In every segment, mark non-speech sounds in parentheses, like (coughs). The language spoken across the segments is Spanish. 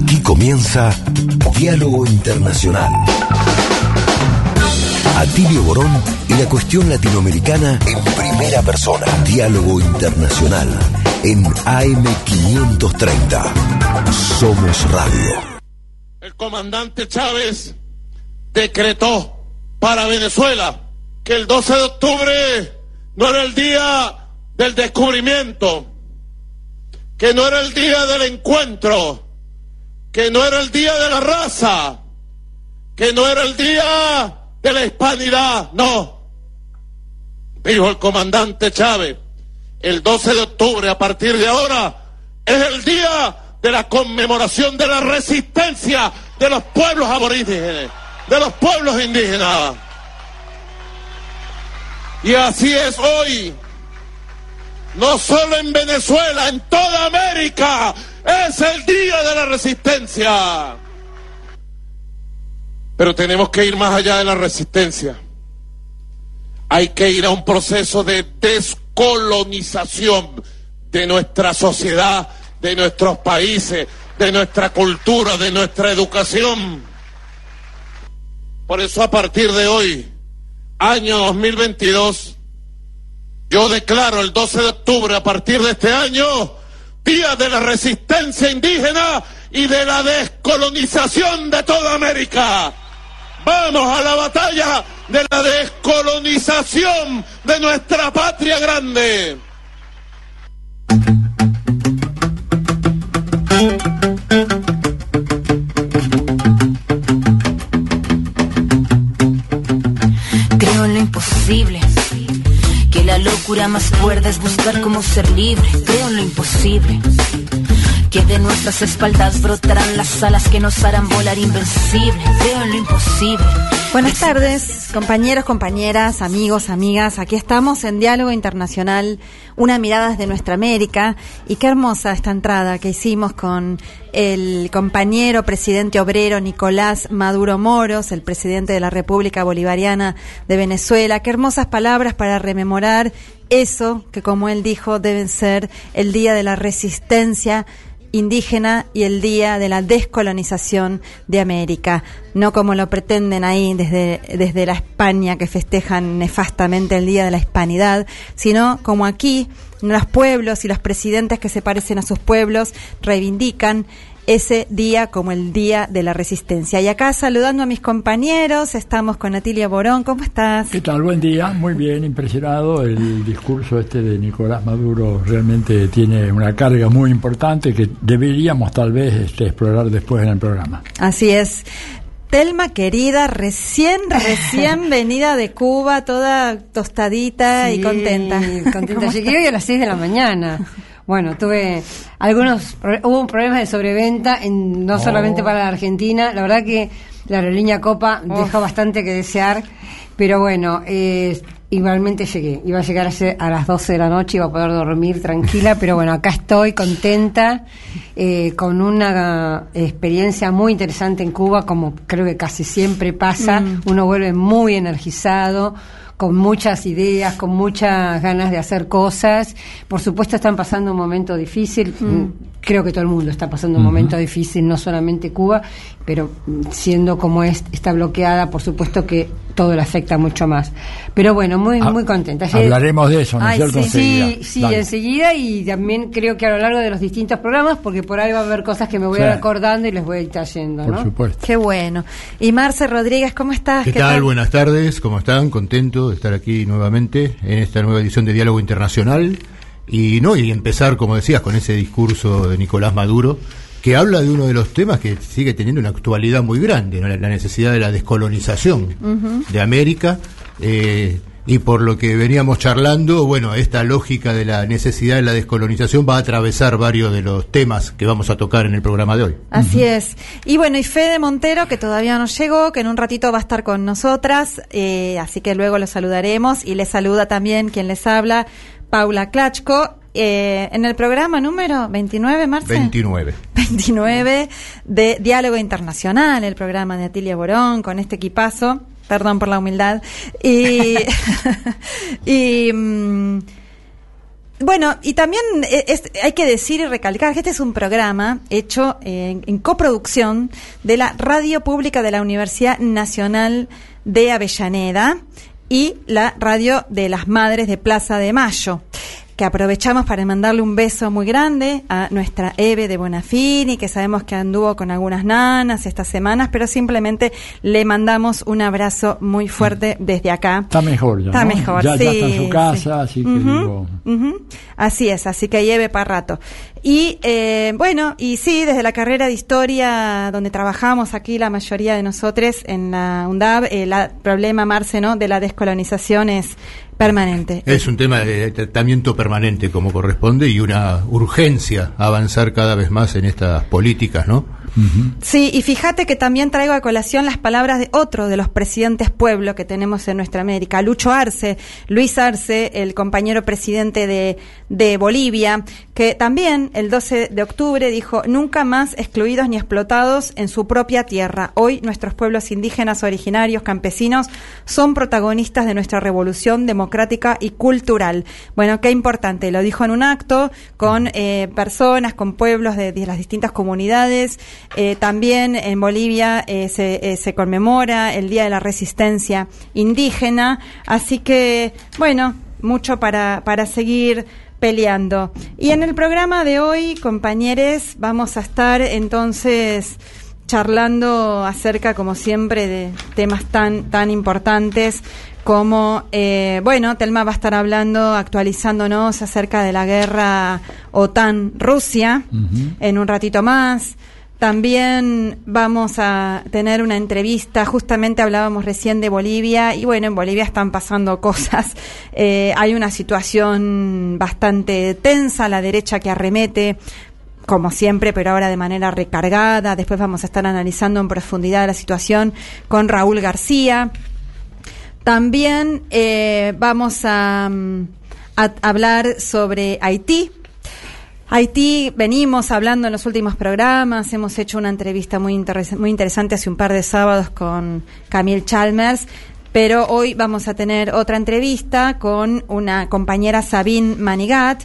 Aquí comienza Diálogo Internacional. Atilio Borón y la cuestión latinoamericana en primera persona. Diálogo Internacional en AM530. Somos Radio. El comandante Chávez decretó para Venezuela que el 12 de octubre no era el día del descubrimiento, que no era el día del encuentro, que no era el día de la raza, que no era el día de la hispanidad, no. Dijo el comandante Chávez, el 12 de octubre a partir de ahora es el día de la conmemoración de la resistencia de los pueblos aborígenes, de los pueblos indígenas. Y así es hoy. No solo en Venezuela, en toda América. Es el día de la resistencia. Pero tenemos que ir más allá de la resistencia. Hay que ir a un proceso de descolonización de nuestra sociedad, de nuestros países, de nuestra cultura, de nuestra educación. Por eso a partir de hoy, año 2022, yo declaro el 12 de octubre a partir de este año, Día de la Resistencia Indígena y de la descolonización de toda América. Vamos a la batalla de la descolonización de nuestra patria grande. Creo en lo imposible. La locura más cuerda es buscar cómo ser libre. Creo en lo imposible. Que de nuestras espaldas brotarán las alas que nos harán volar invencible. Creo en lo imposible. Buenas tardes, compañeros, compañeras, amigos, amigas. Aquí estamos en Diálogo Internacional, una mirada desde nuestra América. Y qué hermosa esta entrada que hicimos con el compañero presidente obrero Nicolás Maduro Moros, el presidente de la República Bolivariana de Venezuela. Qué hermosas palabras para rememorar eso que, como él dijo, deben ser el día de la resistencia indígena y el día de la descolonización de América, no como lo pretenden ahí desde, desde la España que festejan nefastamente el día de la hispanidad, sino como aquí los pueblos y los presidentes que se parecen a sus pueblos reivindican ese día como el día de la resistencia. Y acá saludando a mis compañeros, estamos con Atilia Borón. ¿Cómo estás? ¿Qué tal? Buen día, muy bien, impresionado. El discurso este de Nicolás Maduro realmente tiene una carga muy importante que deberíamos tal vez este, explorar después en el programa. Así es. Telma querida, recién, (laughs) recién venida de Cuba, toda tostadita y contenta. Contenta. Llegué hoy a las 6 de la mañana. Bueno, tuve algunos, hubo problemas de sobreventa, en, no solamente para la Argentina, la verdad que la aerolínea Copa dejó bastante que desear, pero bueno, eh, igualmente llegué, iba a llegar a, a, las 12 de la noche, iba a poder dormir tranquila, pero bueno, acá estoy contenta, eh, con una experiencia muy interesante en Cuba, como creo que casi siempre pasa, mm. uno vuelve muy energizado, con muchas ideas, con muchas ganas de hacer cosas. Por supuesto están pasando un momento difícil. Mm. Creo que todo el mundo está pasando un momento difícil, no solamente Cuba, pero siendo como es, está bloqueada, por supuesto que todo le afecta mucho más. Pero bueno, muy muy contenta. Hablaremos de eso, ¿no es cierto? Sí, sí, enseguida y también creo que a lo largo de los distintos programas, porque por ahí va a haber cosas que me voy acordando y les voy a ir trayendo, Por supuesto. Qué bueno. Y Marce Rodríguez, ¿cómo estás? ¿Qué, tal? Buenas tardes, ¿cómo están? Contento de estar aquí nuevamente en esta nueva edición de Diálogo Internacional. Y no y empezar como decías con ese discurso de Nicolás Maduro que habla de uno de los temas que sigue teniendo una actualidad muy grande la, necesidad de la descolonización de América. Eh, y por lo que veníamos charlando, bueno, esta lógica de la necesidad de la descolonización va a atravesar varios de los temas que vamos a tocar en el programa de hoy. Así es. Y bueno, y Fede Montero, que todavía no llegó, que en un ratito va a estar con nosotras, eh, así que luego lo saludaremos. Y le saluda también quien les habla, Paula Klachko. Eh, en el programa número 29, Marce. 29. 29 (laughs) de Diálogo Internacional, el programa de Atilia Borón, con este equipazo perdón por la humildad. Y, (laughs) (laughs) y mm, bueno, y también eh, es- hay que decir y recalcar que este es un programa hecho eh, en coproducción de la Radio Pública de la Universidad Nacional de Avellaneda y la Radio de las Madres de Plaza de Mayo que aprovechamos para mandarle un beso muy grande a nuestra Eve de Bonafini, que sabemos que anduvo con algunas nanas estas semanas, pero simplemente le mandamos un abrazo muy fuerte desde acá. Está mejor ya. Está ¿no? mejor, ya, sí. ya está en su sí. casa, así que digo. ujú. Así es, así que lleve para rato. Y eh, bueno, y sí, desde la carrera de historia, donde trabajamos aquí la mayoría de nosotros en la UNDAB, el problema, Marce, ¿no? de la descolonización es permanente. Es un tema de tratamiento permanente como corresponde y una urgencia avanzar cada vez más en estas políticas, ¿no? Sí, y fíjate que también traigo a colación las palabras de otro de los presidentes pueblo que tenemos en nuestra América, Lucho Arce, Luis Arce, el compañero presidente de, Bolivia, que también el 12 de octubre dijo, nunca más excluidos ni explotados en su propia tierra. Hoy nuestros pueblos indígenas, originarios, campesinos, son protagonistas de nuestra revolución democrática y cultural. Bueno, qué importante, lo dijo en un acto con eh, personas, con pueblos de las distintas comunidades. Eh, también en Bolivia eh, se, eh, se conmemora el Día de la Resistencia Indígena, así que, bueno, mucho para, para seguir peleando. Y en el programa de hoy, compañeros, vamos a estar entonces charlando acerca, como siempre, de temas tan, tan importantes como, eh, bueno, Telma va a estar hablando, actualizándonos acerca de la guerra OTAN-Rusia en un ratito más. También vamos a tener una entrevista, justamente hablábamos recién de Bolivia y bueno, en Bolivia están pasando (laughs) cosas. Eh, hay una situación bastante tensa, la derecha que arremete como siempre, pero ahora de manera recargada. Después vamos a estar analizando en profundidad la situación con Raúl García. También eh, vamos mm, a hablar sobre Haití. Haití, venimos hablando en los últimos programas, hemos hecho una entrevista muy, muy interesante hace un par de sábados con Camille Chalmers, pero hoy vamos a tener otra entrevista con una compañera Sabine Manigat,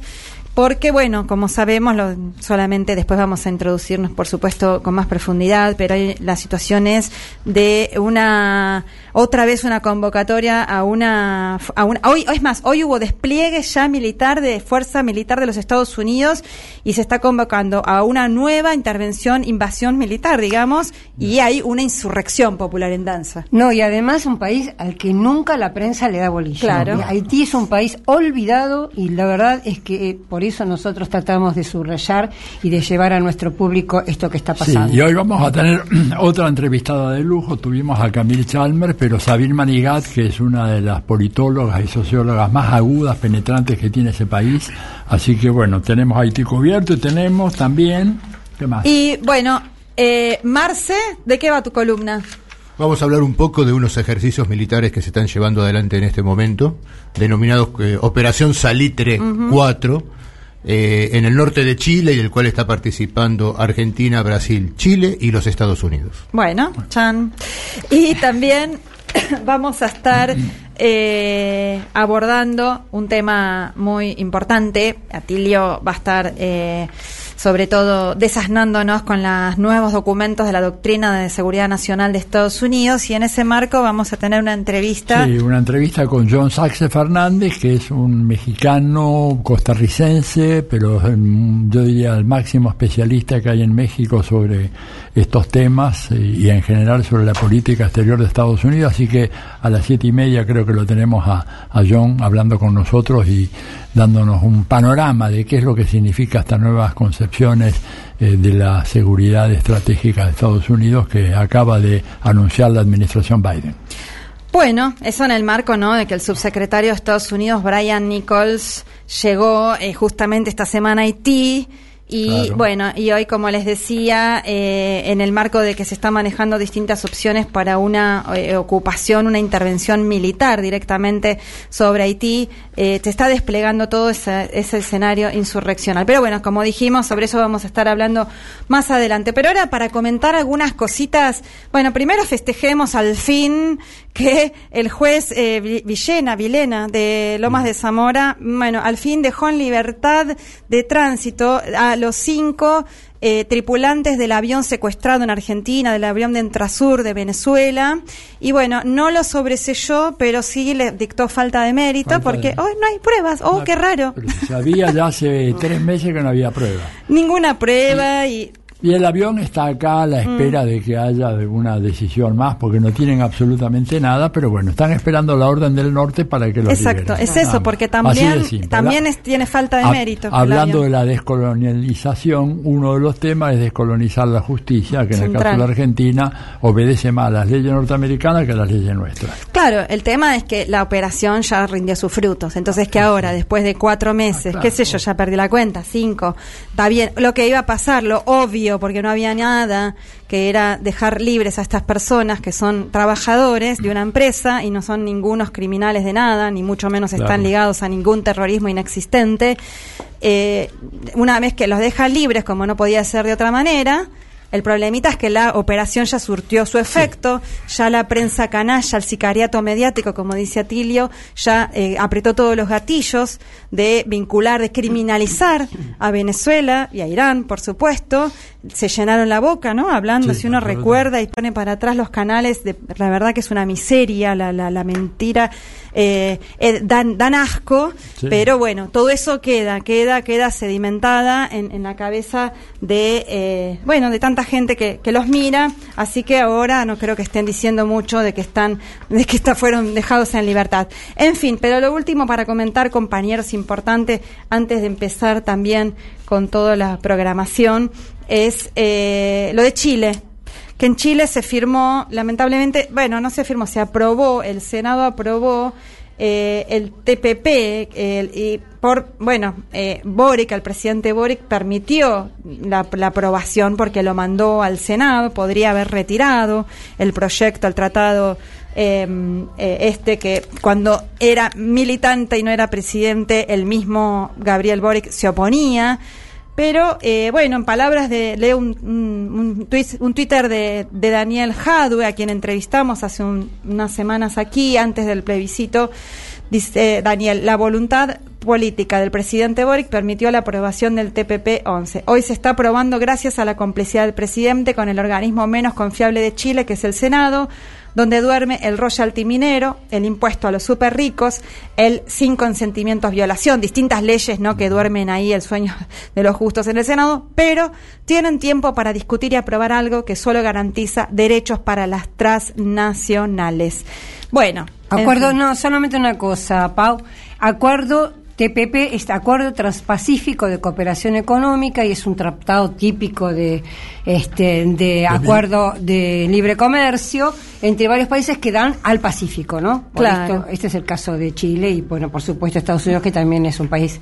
porque bueno, como sabemos, lo- solamente después vamos a introducirnos, por supuesto, con más profundidad, pero hay- la situación es de una, otra vez una convocatoria a una, a una hoy, es más, hoy hubo despliegue ya militar de Fuerza Militar de los Estados Unidos y se está convocando a una nueva intervención, invasión militar, digamos, y hay una insurrección popular en danza. No, y además un país al que nunca la prensa le da bolilla. Claro. Haití es un país olvidado y la verdad es que eh, por eso nosotros tratamos de subrayar y de llevar a nuestro público esto que está Sí, pasando. y hoy vamos a tener (clears throat) otra entrevistada de lujo. Tuvimos a Camille Chalmers, pero Sabine Manigat, que es una de las politólogas y sociólogas más agudas, penetrantes que tiene ese país. Así que bueno, tenemos Haití cubierto y tenemos también. ¿Qué más? Y bueno, eh, Marce, ¿de qué va tu columna? Vamos a hablar un poco de unos ejercicios militares que se están llevando adelante en este momento, denominados eh, Operación Salitre 4, eh, en el norte de Chile y del cual está participando Argentina, Brasil, Chile y los Estados Unidos. Bueno, Chan. Y también (coughs) vamos a estar eh, abordando un tema muy importante. Atilio va a estar eh, sobre todo desasnándonos con los nuevos documentos de la doctrina de seguridad nacional de Estados Unidos y en ese marco vamos a tener una entrevista. Sí, una entrevista con John Saxe Fernández, que es un mexicano costarricense, pero yo diría el máximo especialista que hay en México sobre estos temas eh, y en general sobre la política exterior de Estados Unidos. Así que a las siete y media creo que lo tenemos a, a John hablando con nosotros y dándonos un panorama de qué es lo que significa estas nuevas concepciones eh, de la seguridad estratégica de Estados Unidos que acaba de anunciar la administración Biden. Bueno, eso en el marco, ¿no? De que el subsecretario de Estados Unidos, Brian Nichols, llegó eh, justamente esta semana a Haití Y bueno, y hoy, como les decía, eh, en el marco de que se están manejando distintas opciones para una eh, ocupación, una intervención militar directamente sobre Haití, eh, se está desplegando todo ese, ese escenario insurreccional. Pero bueno, como dijimos, sobre eso vamos a estar hablando más adelante. Pero ahora, para comentar algunas cositas, bueno, primero festejemos al fin que el juez eh, Villena, Vilena, de Lomas de Zamora, bueno, al fin dejó en libertad de tránsito a los cinco eh, tripulantes del avión secuestrado en Argentina, del avión de Entrasur de Venezuela. Y bueno, no lo sobreselló, pero sí le dictó falta de mérito porque hoy no hay pruebas. ¡Oh, qué raro! sabía ya hace tres meses que no había prueba. (laughs) Ninguna prueba y y el avión está acá a la espera mm. de que haya alguna decisión más, porque no tienen absolutamente nada, pero bueno, están esperando la orden del norte para que lo Exacto, es eso, porque también, también tiene falta de mérito. Hablando de la descolonialización, uno de los temas es descolonizar la justicia, que en el caso de la Argentina obedece más a las leyes norteamericanas que a las leyes nuestras. Claro, el tema es que la operación ya rindió sus frutos, entonces que ahora, después de cuatro meses, ah, qué sé yo, ya perdí la cuenta, cinco, está bien, lo que iba a pasar, lo obvio, porque no había nada, que era dejar libres a estas personas que son trabajadores de una empresa y no son ningunos criminales de nada, ni mucho menos están ligados a ningún terrorismo inexistente. Eh, una vez que los dejan libres, como no podía ser de otra manera, el problemita es que la operación ya surtió su efecto, ya la prensa canalla, el sicariato mediático, como dice Atilio, ya eh, apretó todos los gatillos de vincular, de criminalizar a Venezuela y a Irán, por supuesto. Se llenaron la boca, ¿no? Hablando, si uno recuerda y pone para atrás los canales, de, la verdad que es una miseria, la, la, la mentira eh, eh, dan, dan asco, pero bueno, todo eso queda, queda, queda sedimentada en, en la cabeza de, bueno, de gente que, que, los mira, así que ahora no creo que estén diciendo mucho de que están, de que está, fueron dejados en libertad. En fin, pero lo último para comentar, compañeros, importante, antes de empezar también con toda la programación, es eh, lo de Chile que en Chile se firmó, lamentablemente, bueno, no se firmó, se aprobó, el Senado aprobó eh, el TPP y por, bueno, eh, Boric, el presidente Boric permitió la, aprobación porque lo mandó al Senado, podría haber retirado el proyecto, el tratado em, eh, este que cuando era militante y no era presidente, el mismo Gabriel Boric se oponía. Pero eh, bueno, en palabras de, leo un, un, un, Twitter de, de, Daniel Jadwe, a quien entrevistamos hace unas semanas aquí, antes del plebiscito, dice Daniel, la voluntad política del presidente Boric permitió la aprobación del TPP-11. Hoy se está aprobando gracias a la complicidad del presidente con el organismo menos confiable de Chile, que es el Senado, donde duerme el royalty minero, el impuesto a los super ricos, el sin consentimientos violación, distintas leyes ¿no? que duermen ahí el sueño de los justos en el Senado, pero tienen tiempo para discutir y aprobar algo que solo garantiza derechos para las transnacionales. Bueno. Acuerdo, no, solamente una cosa, Pau. Acuerdo TPP es Acuerdo Transpacífico de Cooperación Económica y es un tratado típico de este de acuerdo de libre comercio entre varios países que dan al Pacífico, ¿no? claro. este es el caso de Chile y bueno, por supuesto Estados Unidos que también es un país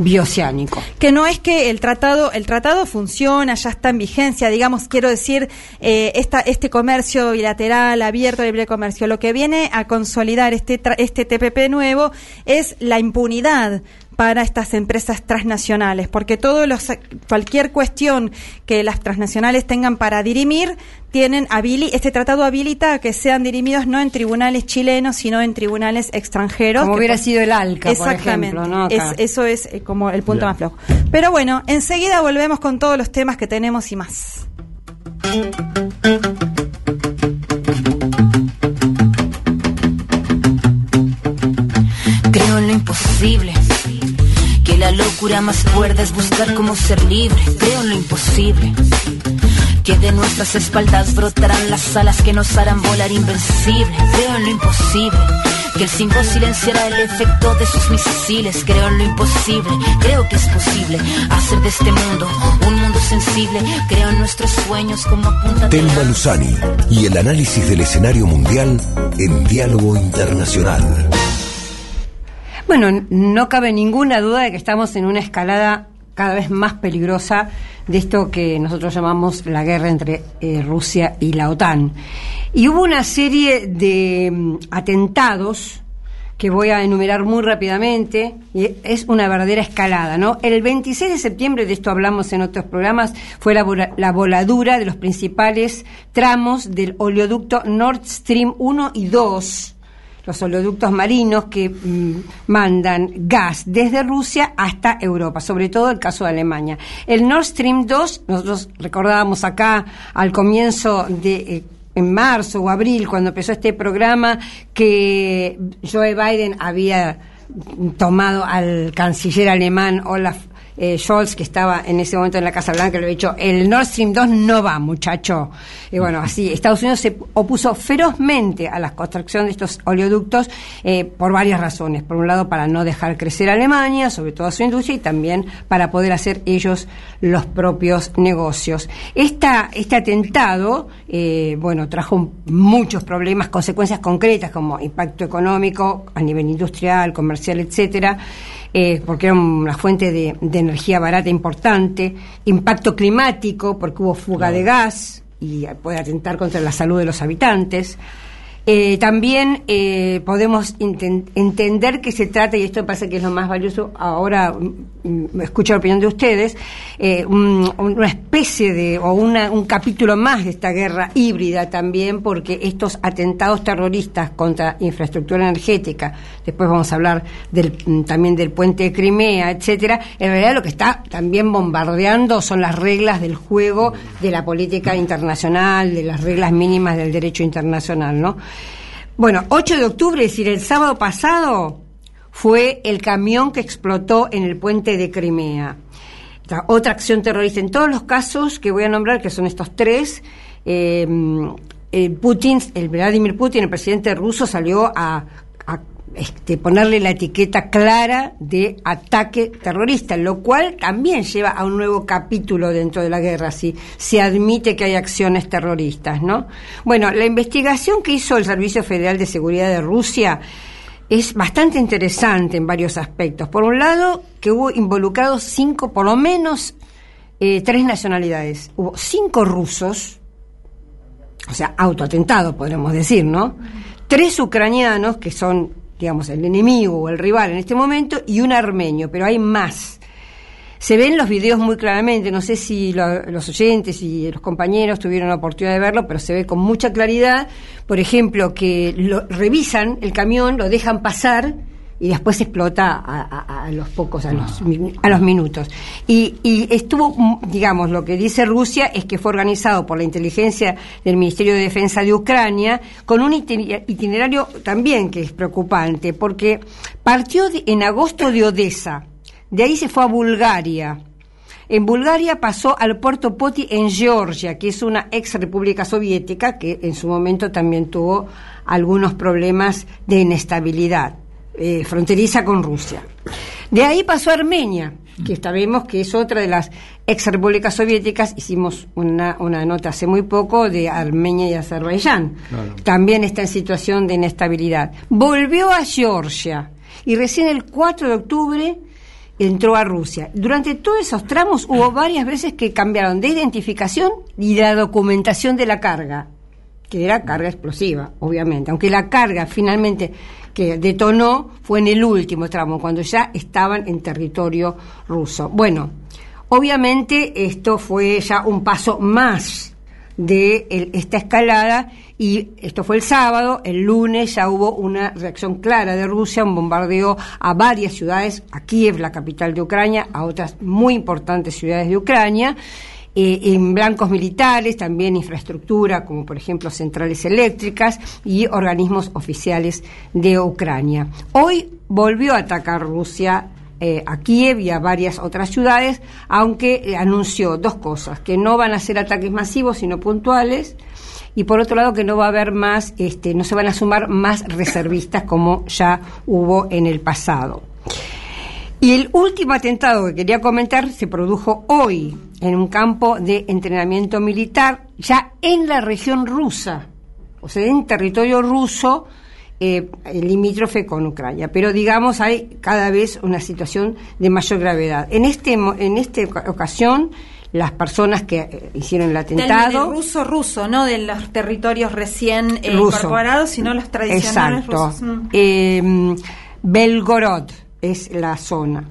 bioceánico. Que no es que el tratado, el tratado funciona, ya está en vigencia, digamos, quiero decir, eh, esta, este comercio bilateral, abierto, libre comercio, lo que viene a consolidar este, este TPP nuevo es la impunidad para estas empresas transnacionales, porque todo los, cualquier cuestión que las transnacionales tengan para dirimir, tienen este tratado habilita a que sean dirimidos no en tribunales chilenos, sino en tribunales extranjeros. Como hubiera sido el ALCA, Exactamente. por ejemplo, eso es eh, como el punto más flojo. Pero bueno, enseguida volvemos con todos los temas que tenemos y más. Creo en lo imposible la locura más cuerda es buscar cómo ser libre. Creo en lo imposible. Que de nuestras espaldas brotarán las alas que nos harán volar invencible. Creo en lo imposible. Que el 5 silenciará el efecto de sus misiles. Creo en lo imposible. Creo que es posible hacer de este mundo un mundo sensible. Creo en nuestros sueños como apunta. Telma Luzani y el análisis del escenario mundial en diálogo internacional. Bueno, no cabe ninguna duda de que estamos en una escalada cada vez más peligrosa de esto que nosotros llamamos la guerra entre eh, Rusia y la OTAN. Y hubo una serie de mm, atentados que voy a enumerar muy rápidamente, y es una verdadera escalada, ¿no? El 26 de septiembre, de esto hablamos en otros programas, fue la, la voladura de los principales tramos del oleoducto Nord Stream 1 y 2, los oleoductos marinos que mm, mandan gas desde Rusia hasta Europa, sobre todo el caso de Alemania. El Nord Stream 2, nosotros recordábamos acá al comienzo de... Eh, en marzo o abril, cuando empezó este programa, que Joe Biden había tomado al canciller alemán Olaf eh, Scholz, que estaba en ese momento en la Casa Blanca, le había dicho, el Nord Stream 2 no va, muchacho. Y bueno, así, Estados Unidos se opuso ferozmente a la construcción de estos oleoductos eh, por varias razones. Por un lado, para no dejar crecer a Alemania, sobre todo a su industria, y también para poder hacer ellos los propios negocios. Esta, este atentado, eh, bueno, trajo muchos problemas, consecuencias concretas como impacto económico a nivel industrial, comercial, etcétera eh, porque era una fuente de, energía barata importante, impacto climático, porque hubo fuga de gas y puede atentar contra la salud de los habitantes. Eh, también eh, podemos entender que se trata, y esto parece que es lo más valioso, ahora mm, mm, escucho la opinión de ustedes, eh, una especie de, o un capítulo más de esta guerra híbrida también, porque estos atentados terroristas contra infraestructura energética, después vamos a hablar del, mm, también del puente de Crimea, etcétera, en realidad lo que está también bombardeando son las reglas del juego de la política internacional, de las reglas mínimas del derecho internacional, ¿no? Bueno, 8 de octubre, es decir, el sábado pasado, fue el camión que explotó en el puente de Crimea. Otra acción terrorista. En todos los casos que voy a nombrar, que son estos tres, eh, Putin, el Vladimir Putin, el presidente ruso, salió a este, ponerle la etiqueta clara de ataque terrorista, lo cual también lleva a un nuevo capítulo dentro de la guerra, si se admite que hay acciones terroristas, ¿no? Bueno, la investigación que hizo el Servicio Federal de Seguridad de Rusia es bastante interesante en varios aspectos. Por un lado, que hubo involucrados cinco, por lo menos eh, tres nacionalidades. Hubo cinco rusos, o sea, autoatentado, podríamos decir, ¿no? Tres ucranianos, que son digamos, el enemigo o el rival en este momento, y un armenio, pero hay más. Se ven los videos muy claramente, no sé si los oyentes y los compañeros tuvieron la oportunidad de verlo, pero se ve con mucha claridad, por ejemplo, que lo, revisan el camión, lo dejan pasar y después explota a, los pocos, a los, a los minutos. Y, estuvo, digamos, lo que dice Rusia es que fue organizado por la inteligencia del Ministerio de Defensa de Ucrania con un itinerario también que es preocupante, porque partió en agosto de Odessa, de ahí se fue a Bulgaria. En Bulgaria pasó al puerto Poti en Georgia, que es una ex república soviética que en su momento también tuvo algunos problemas de inestabilidad. Eh, fronteriza con Rusia. De ahí pasó a Armenia, que sabemos que es otra de las ex repúblicas soviéticas. Hicimos una, una nota hace muy poco de Armenia y Azerbaiyán. También está en situación de inestabilidad. Volvió a Georgia y recién el 4 de octubre entró a Rusia. Durante todos esos tramos hubo varias veces que cambiaron de identificación y de la documentación de la carga, que era carga explosiva, obviamente. Aunque la carga finalmente que detonó fue en el último tramo, cuando ya estaban en territorio ruso. Bueno, obviamente esto fue ya un paso más de esta escalada y esto fue el sábado, el lunes ya hubo una reacción clara de Rusia, un bombardeo a varias ciudades, a Kiev, la capital de Ucrania, a otras muy importantes ciudades de Ucrania, eh, en blancos militares, también infraestructura, como por ejemplo centrales eléctricas y organismos oficiales de Ucrania. Hoy volvió a atacar Rusia eh, a Kiev y a varias otras ciudades, aunque anunció dos cosas, que no van a ser ataques masivos, sino puntuales, y por otro lado que no va a haber más, este, no se van a sumar más reservistas como ya hubo en el pasado. Y el último atentado que quería comentar se produjo hoy en un campo de entrenamiento militar ya en la región rusa, o sea, en territorio ruso, eh, limítrofe con Ucrania. Pero digamos, hay cada vez una situación de mayor gravedad. En, este, en esta ocasión, las personas que eh, hicieron el atentado. Del, ruso ruso, no de los territorios recién eh, incorporados, sino los tradicionales Exacto. rusos. Mm. Eh, Belgorod es la zona.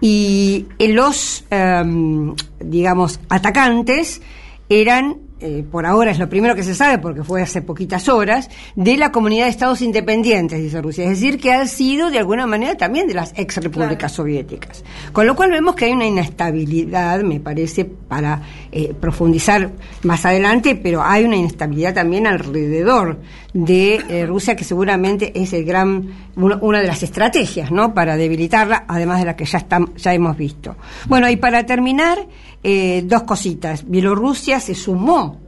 Y los, em, digamos, atacantes eran eh, por ahora es lo primero que se sabe, porque fue hace poquitas horas, de la comunidad de estados independientes, dice Rusia. Es decir, que ha sido de alguna manera también de las ex repúblicas soviéticas. Con lo cual vemos que hay una inestabilidad, me parece, para eh, profundizar más adelante, pero hay una inestabilidad también alrededor de eh, Rusia, que seguramente es el gran, una de las estrategias, ¿no? Para debilitarla, además de la que ya, ya hemos visto. Bueno, y para terminar, eh, dos cositas. Bielorrusia se sumó,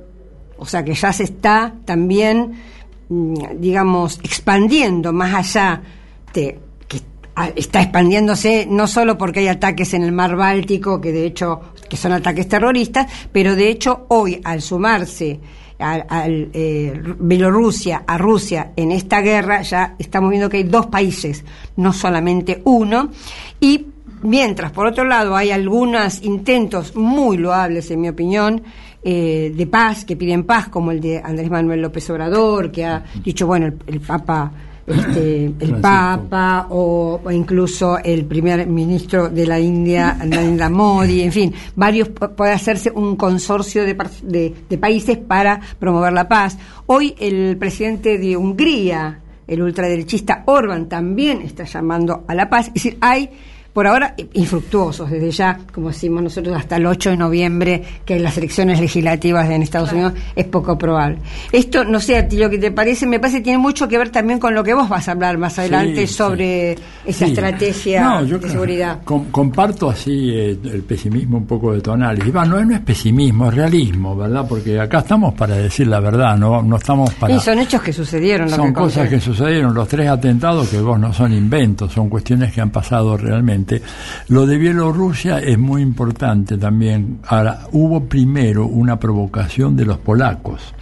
o sea que ya se está también, mm, digamos, expandiendo más allá que está expandiéndose no solo porque hay ataques en el mar Báltico, que de hecho que son ataques terroristas, pero de hecho hoy al sumarse al, eh, Bielorrusia a Rusia en esta guerra ya estamos viendo que hay dos países, no solamente uno, y Mientras, por otro lado, hay algunos intentos muy loables, en mi opinión, eh, de paz, que piden paz, como el de Andrés Manuel López Obrador, que ha dicho, bueno, el, Papa este, el Papa o, incluso el primer ministro de la India, Narendra Modi, en fin, varios puede hacerse un consorcio de, de, de, países para promover la paz. Hoy el presidente de Hungría, el ultraderechista Orban, también está llamando a la paz. Es decir, hay por ahora infructuosos, desde ya, como decimos nosotros, hasta el 8 de noviembre, que en las elecciones legislativas en Estados Unidos es poco probable. Esto, no sé a ti lo que te parece, me parece que tiene mucho que ver también con lo que vos vas a hablar más adelante sobre esa estrategia de seguridad. comparto así eh, el pesimismo un poco de tu análisis. no, no es pesimismo, es realismo, ¿verdad? Porque acá estamos para decir la verdad, no, no estamos para... Y son hechos que sucedieron. son cosas que sucedieron, los tres atentados que vos no son inventos, son cuestiones que han pasado realmente lo de Bielorrusia es muy importante también. Ahora, hubo primero una provocación de los polacos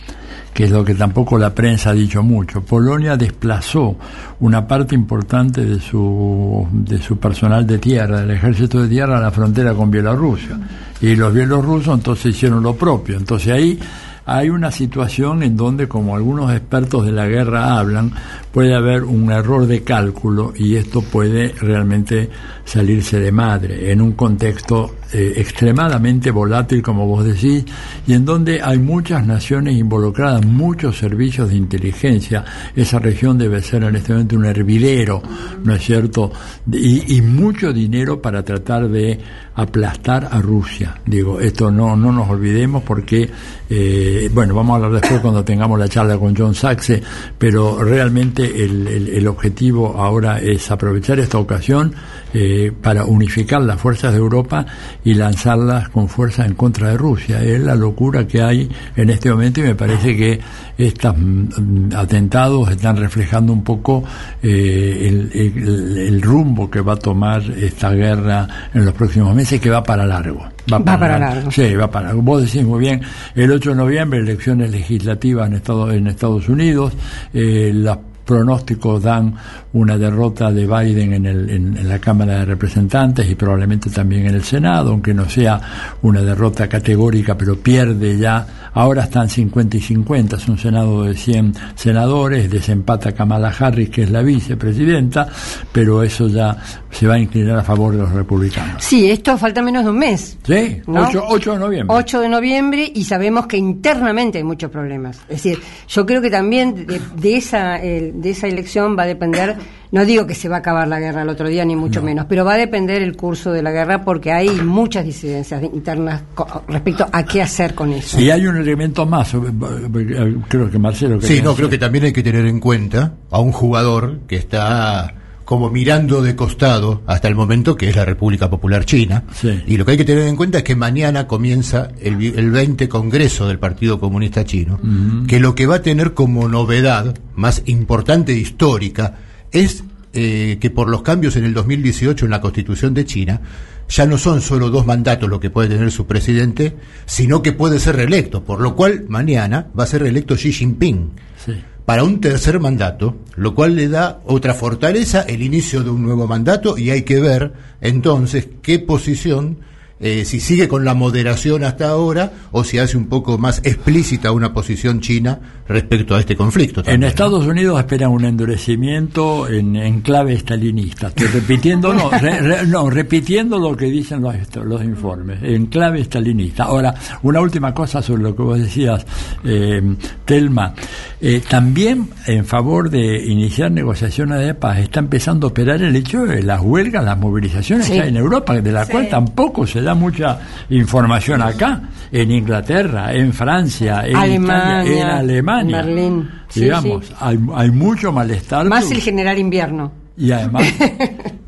que es lo que tampoco la prensa ha dicho mucho. Polonia desplazó una parte importante de su, de su personal de tierra, del ejército de tierra, a la frontera con Bielorrusia. Y los bielorrusos entonces hicieron lo propio. Entonces ahí hay una situación en donde, como algunos expertos de la guerra hablan, puede haber un error de cálculo y esto puede realmente salirse de madre. En un contexto eh, extremadamente volátil, como vos decís, y en donde hay muchas naciones involucradas, muchos servicios de inteligencia. Esa región debe ser en este momento un hervidero, ¿no es cierto? Y, y mucho dinero para tratar de aplastar a Rusia. Digo, esto no, no nos olvidemos porque, eh, bueno, vamos a hablar después cuando tengamos la charla con John Saxe, pero realmente el, el, objetivo ahora es aprovechar esta ocasión eh, para unificar las fuerzas de Europa y lanzarlas con fuerza en contra de Rusia. Es la locura que hay en este momento y me parece que estos mm, atentados están reflejando un poco eh, el, el rumbo que va a tomar esta guerra en los próximos meses que va para largo. Va, para, largo. Sí, va para largo. Vos decís muy bien, el 8 de noviembre elecciones legislativas en Estados, en Estados Unidos, eh, las pronósticos dan una derrota de Biden en, el, en, la Cámara de Representantes y probablemente también en el Senado, aunque no sea una derrota categórica, pero pierde ya. Ahora están 50 y 50, es un Senado de 100 senadores, desempata Kamala Harris, que es la vicepresidenta, pero eso ya se va a inclinar a favor de los republicanos. Sí, esto falta menos de un mes. Sí, 8, de noviembre. 8 de noviembre y sabemos que internamente hay muchos problemas. Es decir, yo creo que también de, esa, de esa elección va a depender, no digo que se va a acabar la guerra el otro día, ni mucho menos, pero va a depender el curso de la guerra porque hay muchas disidencias internas respecto a qué hacer con eso. Y hay un elemento más, eh, creo que Marcelo... Sí, no, creo que también hay que tener en cuenta a un jugador que está como mirando de costado hasta el momento que es la República Popular China. Y lo que hay que tener en cuenta es que mañana comienza el, el 20 Congreso del Partido Comunista Chino, que lo que va a tener como novedad más importante e histórica es eh, que por los cambios en el 2018 en la Constitución de China, ya no son solo dos mandatos lo que puede tener su presidente, sino que puede ser reelecto, por lo cual mañana va a ser reelecto Xi Jinping para un tercer mandato, lo cual le da otra fortaleza, el inicio de un nuevo mandato y hay que ver entonces qué posición eh, si sigue con la moderación hasta ahora o si hace un poco más explícita una posición china respecto a este conflicto. en Estados Unidos esperan un endurecimiento en, clave estalinista. Estoy repitiendo, no, no, repitiendo lo que dicen los, los informes, en clave estalinista. Ahora, una última cosa sobre lo que vos decías, eh, Telma. Eh, también en favor de iniciar negociaciones de paz está empezando a operar el hecho de las huelgas, las movilizaciones que hay en Europa, de la cual tampoco se da mucha información acá, en Inglaterra, en Francia, en en Alemania. Digamos, hay, hay mucho malestar. Más el general invierno. Y además,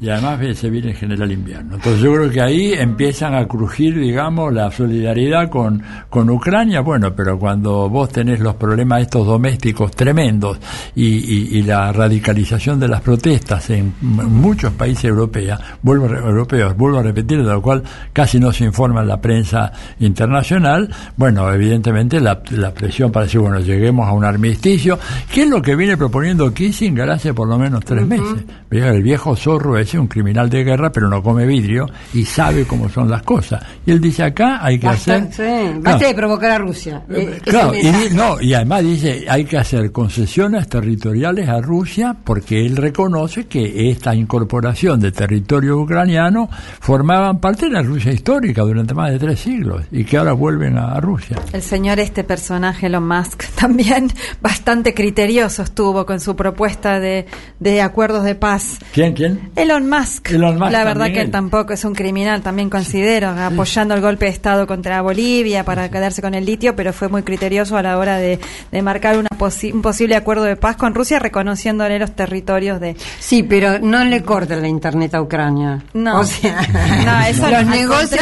y además se viene el general invierno. Entonces yo creo que ahí empiezan a crujir, digamos, la solidaridad con, con Ucrania. Bueno, pero cuando vos tenés los problemas estos domésticos tremendos y, y, la radicalización de las protestas en muchos países europeos, vuelvo, europeos, vuelvo a repetir, de lo cual casi no se informa en la prensa internacional, bueno, evidentemente la, la presión para decir, bueno, lleguemos a un armisticio, que es lo que viene proponiendo Kissinger hace por lo menos tres meses el viejo zorro es un criminal de guerra, pero no come vidrio y sabe cómo son las cosas. Y él dice, acá hay que hacer... basta de provocar a Rusia. Eh, claro, y, no, y además dice, hay que hacer concesiones territoriales a Rusia porque él reconoce que esta incorporación de territorio ucraniano formaban parte de la Rusia histórica durante más de tres siglos y que ahora vuelven a, Rusia. El señor, este personaje, Elon Musk, (laughs) también bastante criterioso estuvo con su propuesta de, de acuerdos de paz. ¿Quién, quién? Elon Musk. La verdad que él tampoco es un criminal, también considero, apoyando el golpe de Estado contra Bolivia para quedarse con el litio, pero fue muy criterioso a la hora de, marcar una un posible acuerdo de paz con Rusia, reconociéndole los territorios de... Sí, pero no le corten la internet a Ucrania. No. O sea, (laughs) no, eso los negocios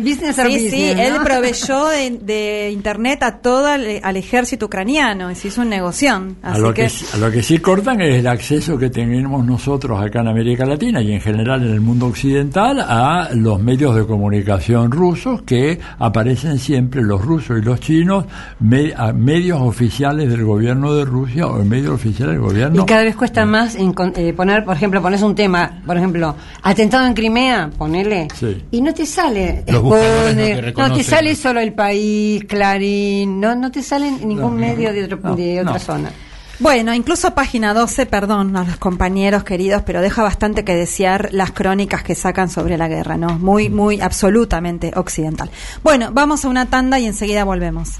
business Sí, sí, él (laughs) proveyó de, internet a todo al, ejército ucraniano, se hizo un negocio. a, lo que, a lo que sí cortan es el acceso que tenemos nosotros acá en América Latina y en general en el mundo occidental a los medios de comunicación rusos que aparecen siempre los rusos y los chinos medios oficiales del gobierno de Rusia o medios oficiales del gobierno y cada vez cuesta más eh, poner por ejemplo pones un tema por ejemplo atentado en Crimea ponele y no te sale no, te sale solo el país Clarín no no te sale ningún medio de, de otra zona bueno, incluso página 12, perdón a los compañeros queridos, pero deja bastante que desear las crónicas que sacan sobre la guerra, ¿no? Muy, muy, absolutamente occidental. Bueno, vamos a una tanda y enseguida volvemos.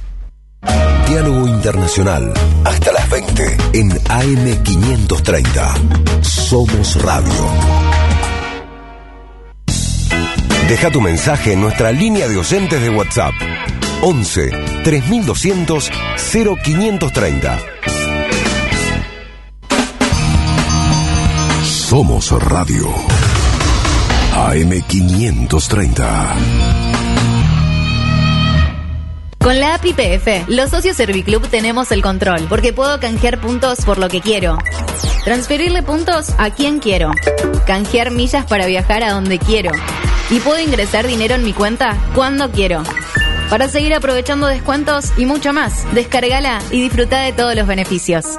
Diálogo Internacional, hasta las 20 en AM530. Somos Radio. Deja tu mensaje en nuestra línea de oyentes de WhatsApp. 11 3200 0530. Somos Radio. AM530. Con la API PF, los socios Serviclub tenemos el control, porque puedo canjear puntos por lo que quiero. Transferirle puntos a quien quiero. Canjear millas para viajar a donde quiero. Y puedo ingresar dinero en mi cuenta cuando quiero. Para seguir aprovechando descuentos y mucho más, descargala y disfruta de todos los beneficios.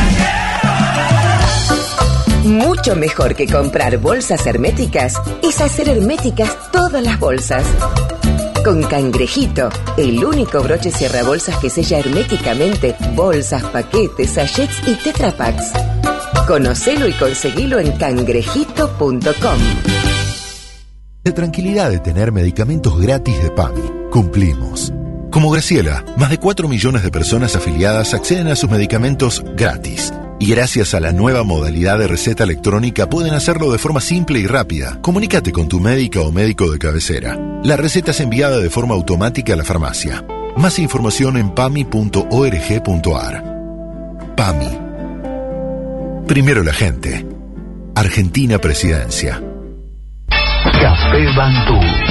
Mucho mejor que comprar bolsas herméticas es hacer herméticas todas las bolsas. Con Cangrejito, el único broche cierra bolsas que sella herméticamente bolsas, paquetes, sachets y tetrapacks. Conocelo y conseguilo en cangrejito.com. La tranquilidad de tener medicamentos gratis de PAMI. Cumplimos. Como Graciela, más de 4 millones de personas afiliadas acceden a sus medicamentos gratis. Y gracias a la nueva modalidad de receta electrónica pueden hacerlo de forma simple y rápida. Comunícate con tu médica o médico de cabecera. La receta es enviada de forma automática a la farmacia. Más información en pami.org.ar. PAMI. Primero la gente. Argentina Presidencia. Café Bantú.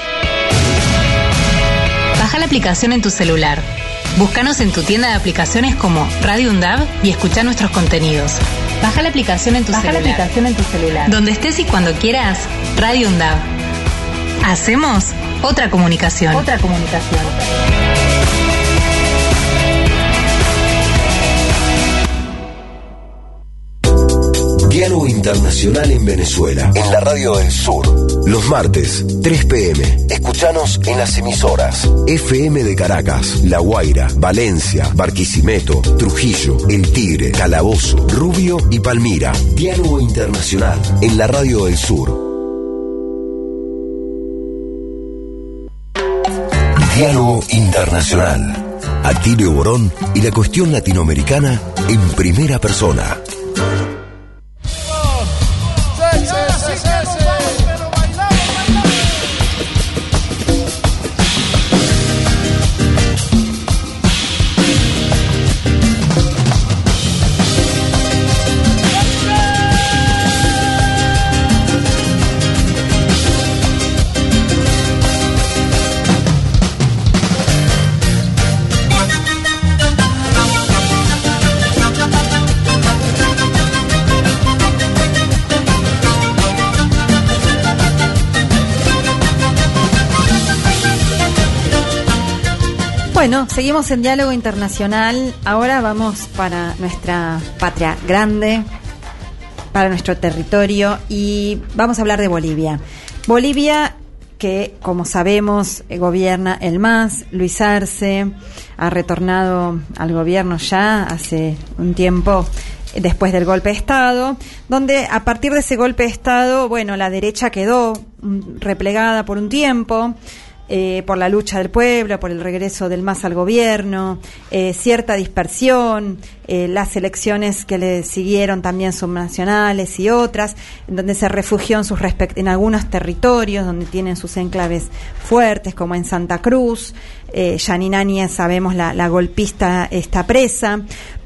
La aplicación en tu celular. Búscanos en tu tienda de aplicaciones como Radio Undab y escucha nuestros contenidos. Baja la aplicación en tu Baja la celular. aplicación en tu celular. Donde estés y cuando quieras, Radio Undab. Hacemos otra comunicación. Otra comunicación. Diálogo Internacional en Venezuela. En la Radio del Sur. Los martes, 3 pm. Escuchanos en las emisoras. FM de Caracas, La Guaira, Valencia, Barquisimeto, Trujillo, El Tigre, Calabozo, Rubio y Palmira. Diálogo Internacional en la Radio del Sur. Diálogo Internacional. Atilio Borón y la cuestión latinoamericana en primera persona. Bueno, seguimos en diálogo internacional. Ahora vamos para nuestra patria grande, para nuestro territorio y vamos a hablar de Bolivia. Bolivia que, como sabemos, eh, gobierna el MAS, Luis Arce, ha retornado al gobierno ya hace un tiempo después del golpe de Estado, donde a partir de ese golpe de Estado, bueno, la derecha quedó mm, replegada por un tiempo, eh, por la lucha del pueblo, por el regreso del MAS al gobierno, eh, cierta dispersión, eh, las elecciones que le siguieron también subnacionales y otras, donde se refugió en, sus en algunos territorios donde tienen sus enclaves fuertes, como en Santa Cruz. Eh, Yanine Áñez, sabemos, la, la golpista está presa.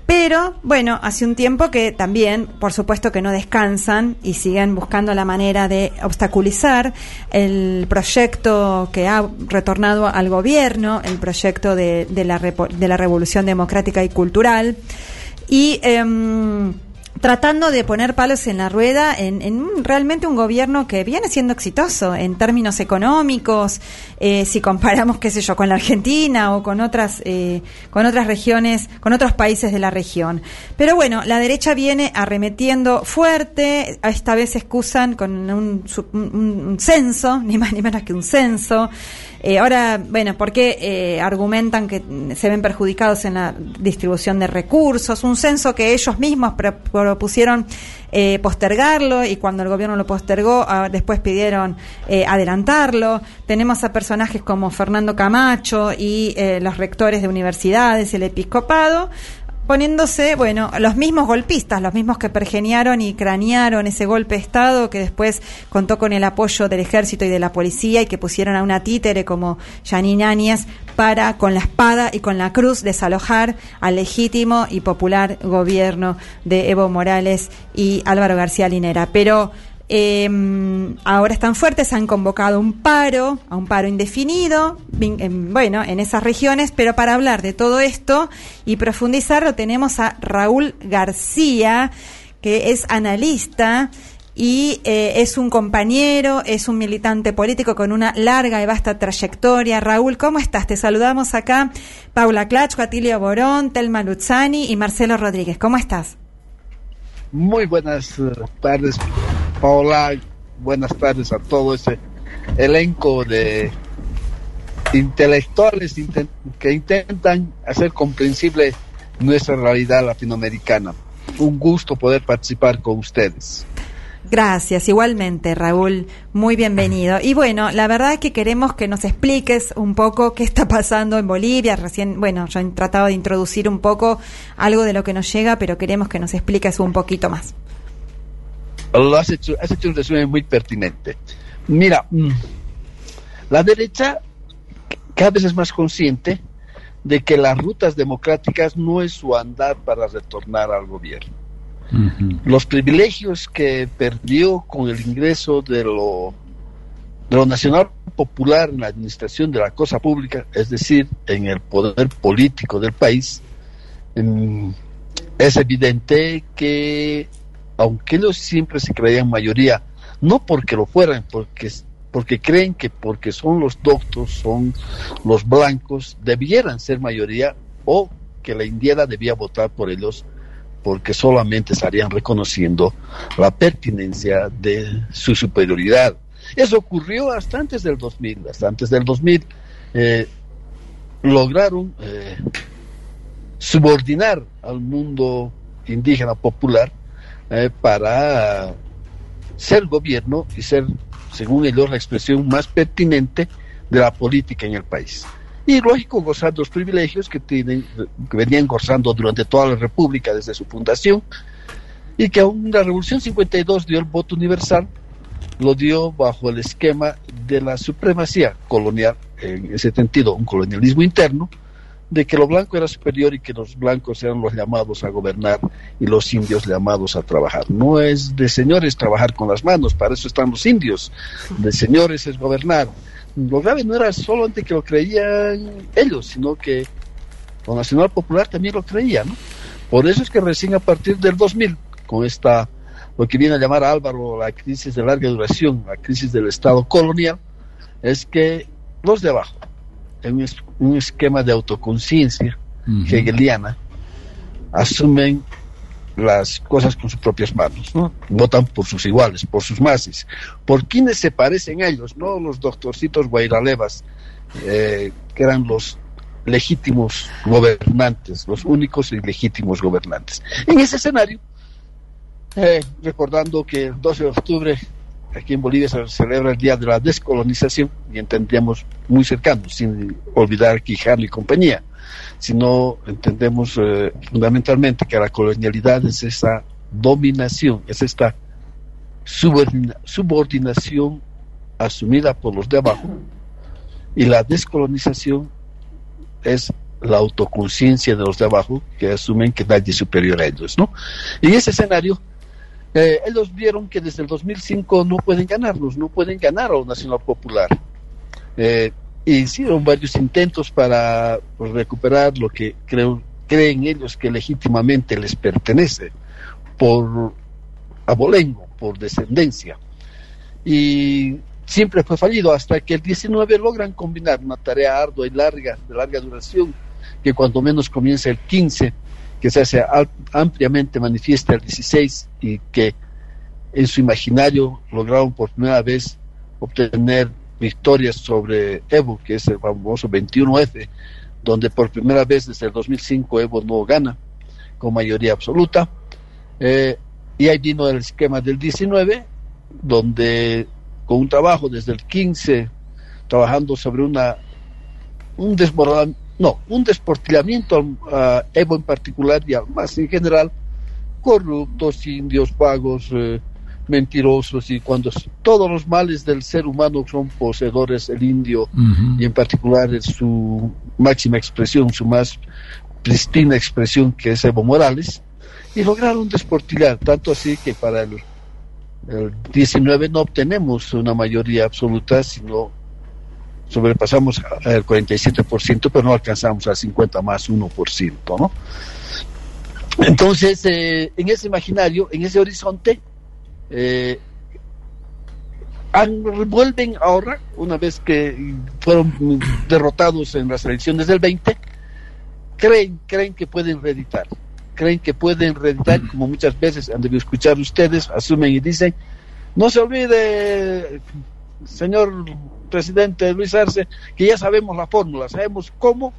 Pero, bueno, hace un tiempo que también, por supuesto que no descansan y siguen buscando la manera de obstaculizar el proyecto que ha retornado al gobierno, el proyecto de, de la, de la Revolución Democrática y Cultural. Y em, tratando de poner palos en la rueda en, en realmente un gobierno que viene siendo exitoso en términos económicos, eh, si comparamos, qué sé yo, con la Argentina o con otras, eh, con otras regiones, con otros países de la región. Pero bueno, la derecha viene arremetiendo fuerte, esta vez excusan con un, un- un censo, (laughs) ni más ni menos que un censo. Eh, ahora, bueno, ¿por qué eh, argumentan que se ven perjudicados en la distribución de recursos? Un censo que ellos mismos pro- propusieron eh, postergarlo y cuando el gobierno lo postergó, ah, después pidieron eh, adelantarlo. Tenemos a personajes como Fernando Camacho y eh, los rectores de universidades, el episcopado, poniéndose, bueno, los mismos golpistas, los mismos que pergeniaron y cranearon ese golpe de Estado que después contó con el apoyo del ejército y de la policía y que pusieron a una títere como Janine Áñez para, con la espada y con la cruz, desalojar al legítimo y popular gobierno de Evo Morales y Álvaro García Linera. Pero Eh, ahora están fuertes, han convocado un paro, a un paro indefinido, en- bueno, en esas regiones, pero para hablar de todo esto y profundizarlo tenemos a Raúl García, que es analista y eh, es un compañero, es un militante político con una larga y vasta trayectoria. Raúl, ¿cómo estás? Te saludamos acá, Paula Clachco, Atilio Borón, Telma Luzzani y Marcelo Rodríguez. ¿Cómo estás? Muy buenas eh, tardes, Paola. Buenas tardes a todo ese elenco de intelectuales que intentan hacer comprensible nuestra realidad latinoamericana. Un gusto poder participar con ustedes. Gracias, igualmente, Raúl. Muy bienvenido. Y bueno, la verdad es que queremos que nos expliques un poco qué está pasando en Bolivia. Recién, bueno, yo he tratado de introducir un poco algo de lo que nos llega, pero queremos que nos expliques un poquito más. Lo has hecho, has hecho un resumen muy pertinente. Mira, mm, la derecha cada vez es más consciente de que las rutas democráticas no es su andar para retornar al gobierno. Los privilegios que perdió con el ingreso de lo, de lo nacional popular en la administración de la cosa pública, es decir, en el poder político del país, mm, es evidente que aunque ellos siempre se creían mayoría, no porque lo fueran, porque, porque creen que porque son los doctos, son los blancos, debieran ser mayoría o que la indiana debía votar por ellos porque solamente estarían reconociendo la pertinencia de su superioridad. Eso ocurrió hasta antes del 2000, hasta antes del 2000 eh, lograron eh, subordinar al mundo indígena popular eh, para ser gobierno y ser, según ellos, la expresión más pertinente de la política en el país. Y lógico, gozar los privilegios que, tienen, que venían gozando durante toda la República desde su fundación y que aún la Revolución 52 dio el voto universal, lo dio bajo el esquema de la supremacía colonial, en ese sentido, un colonialismo interno, de que lo blanco era superior y que los blancos eran los llamados a gobernar y los indios llamados a trabajar. No es de señores trabajar con las manos, para eso están los indios. De señores es gobernar. Lo grave no era solamente que lo creían ellos, sino que lo Nacional Popular también lo creía, ¿no? Por eso es que recién a partir del 2000, con esta, lo que viene a llamar Álvaro la crisis de larga duración, la crisis del Estado colonial, es que los de abajo, en un es- un esquema de autoconciencia hegeliana, asumen las cosas con sus propias manos, ¿no? votan por sus iguales, por sus mases, por quienes se parecen a ellos, no los doctorcitos guairalevas, eh, que eran los legítimos gobernantes, los únicos y legítimos gobernantes. En ese escenario, eh, recordando que el 12 de octubre aquí en Bolivia se celebra el Día de la Descolonización y entendíamos muy cercano, sin olvidar Quijano y compañía, sino entendemos eh, fundamentalmente que la colonialidad es esa dominación, es esta subordina- subordinación asumida por los de abajo y la descolonización es la autoconciencia de los de abajo que asumen que nadie es superior a ellos, ¿no? Y ese escenario, eh, ellos vieron que desde el 2005 no pueden ganarnos, no pueden ganar a la Nacional Popular. Eh, hicieron varios intentos para pues, recuperar lo que creo, creen ellos que legítimamente les pertenece por abolengo, por descendencia. Y siempre fue fallido hasta que el 19 logran combinar una tarea ardua y larga, de larga duración, que cuando menos comienza el 15, que se hace ampliamente manifiesta el 16 y que en su imaginario lograron por primera vez obtener victorias sobre Evo, que es el famoso 21F, donde por primera vez desde el 2005 Evo no gana con mayoría absoluta. Eh, y ahí vino el esquema del 19, donde con un trabajo desde el 15, trabajando sobre una un no, un desportillamiento a Evo en particular y al más en general, corruptos, indios, vagos, eh, mentirosos y cuando todos los males del ser humano son poseedores el indio y en particular su máxima expresión, su más pristina expresión que es Evo Morales, y lograron desportillar, tanto así que para el el 19 no obtenemos una mayoría absoluta, sino sobrepasamos el 47%, pero no alcanzamos al 50 más 1%, ¿no? Entonces, eh, en ese imaginario, en ese horizonte, eh, vuelven ahora, una vez que fueron derrotados en las elecciones del 20, creen, creen que pueden reeditar, creen que pueden reeditar, como muchas veces han debido escuchar ustedes, asumen y dicen, no se olvide, señor presidente Luis Arce, que ya sabemos la fórmula, sabemos cómo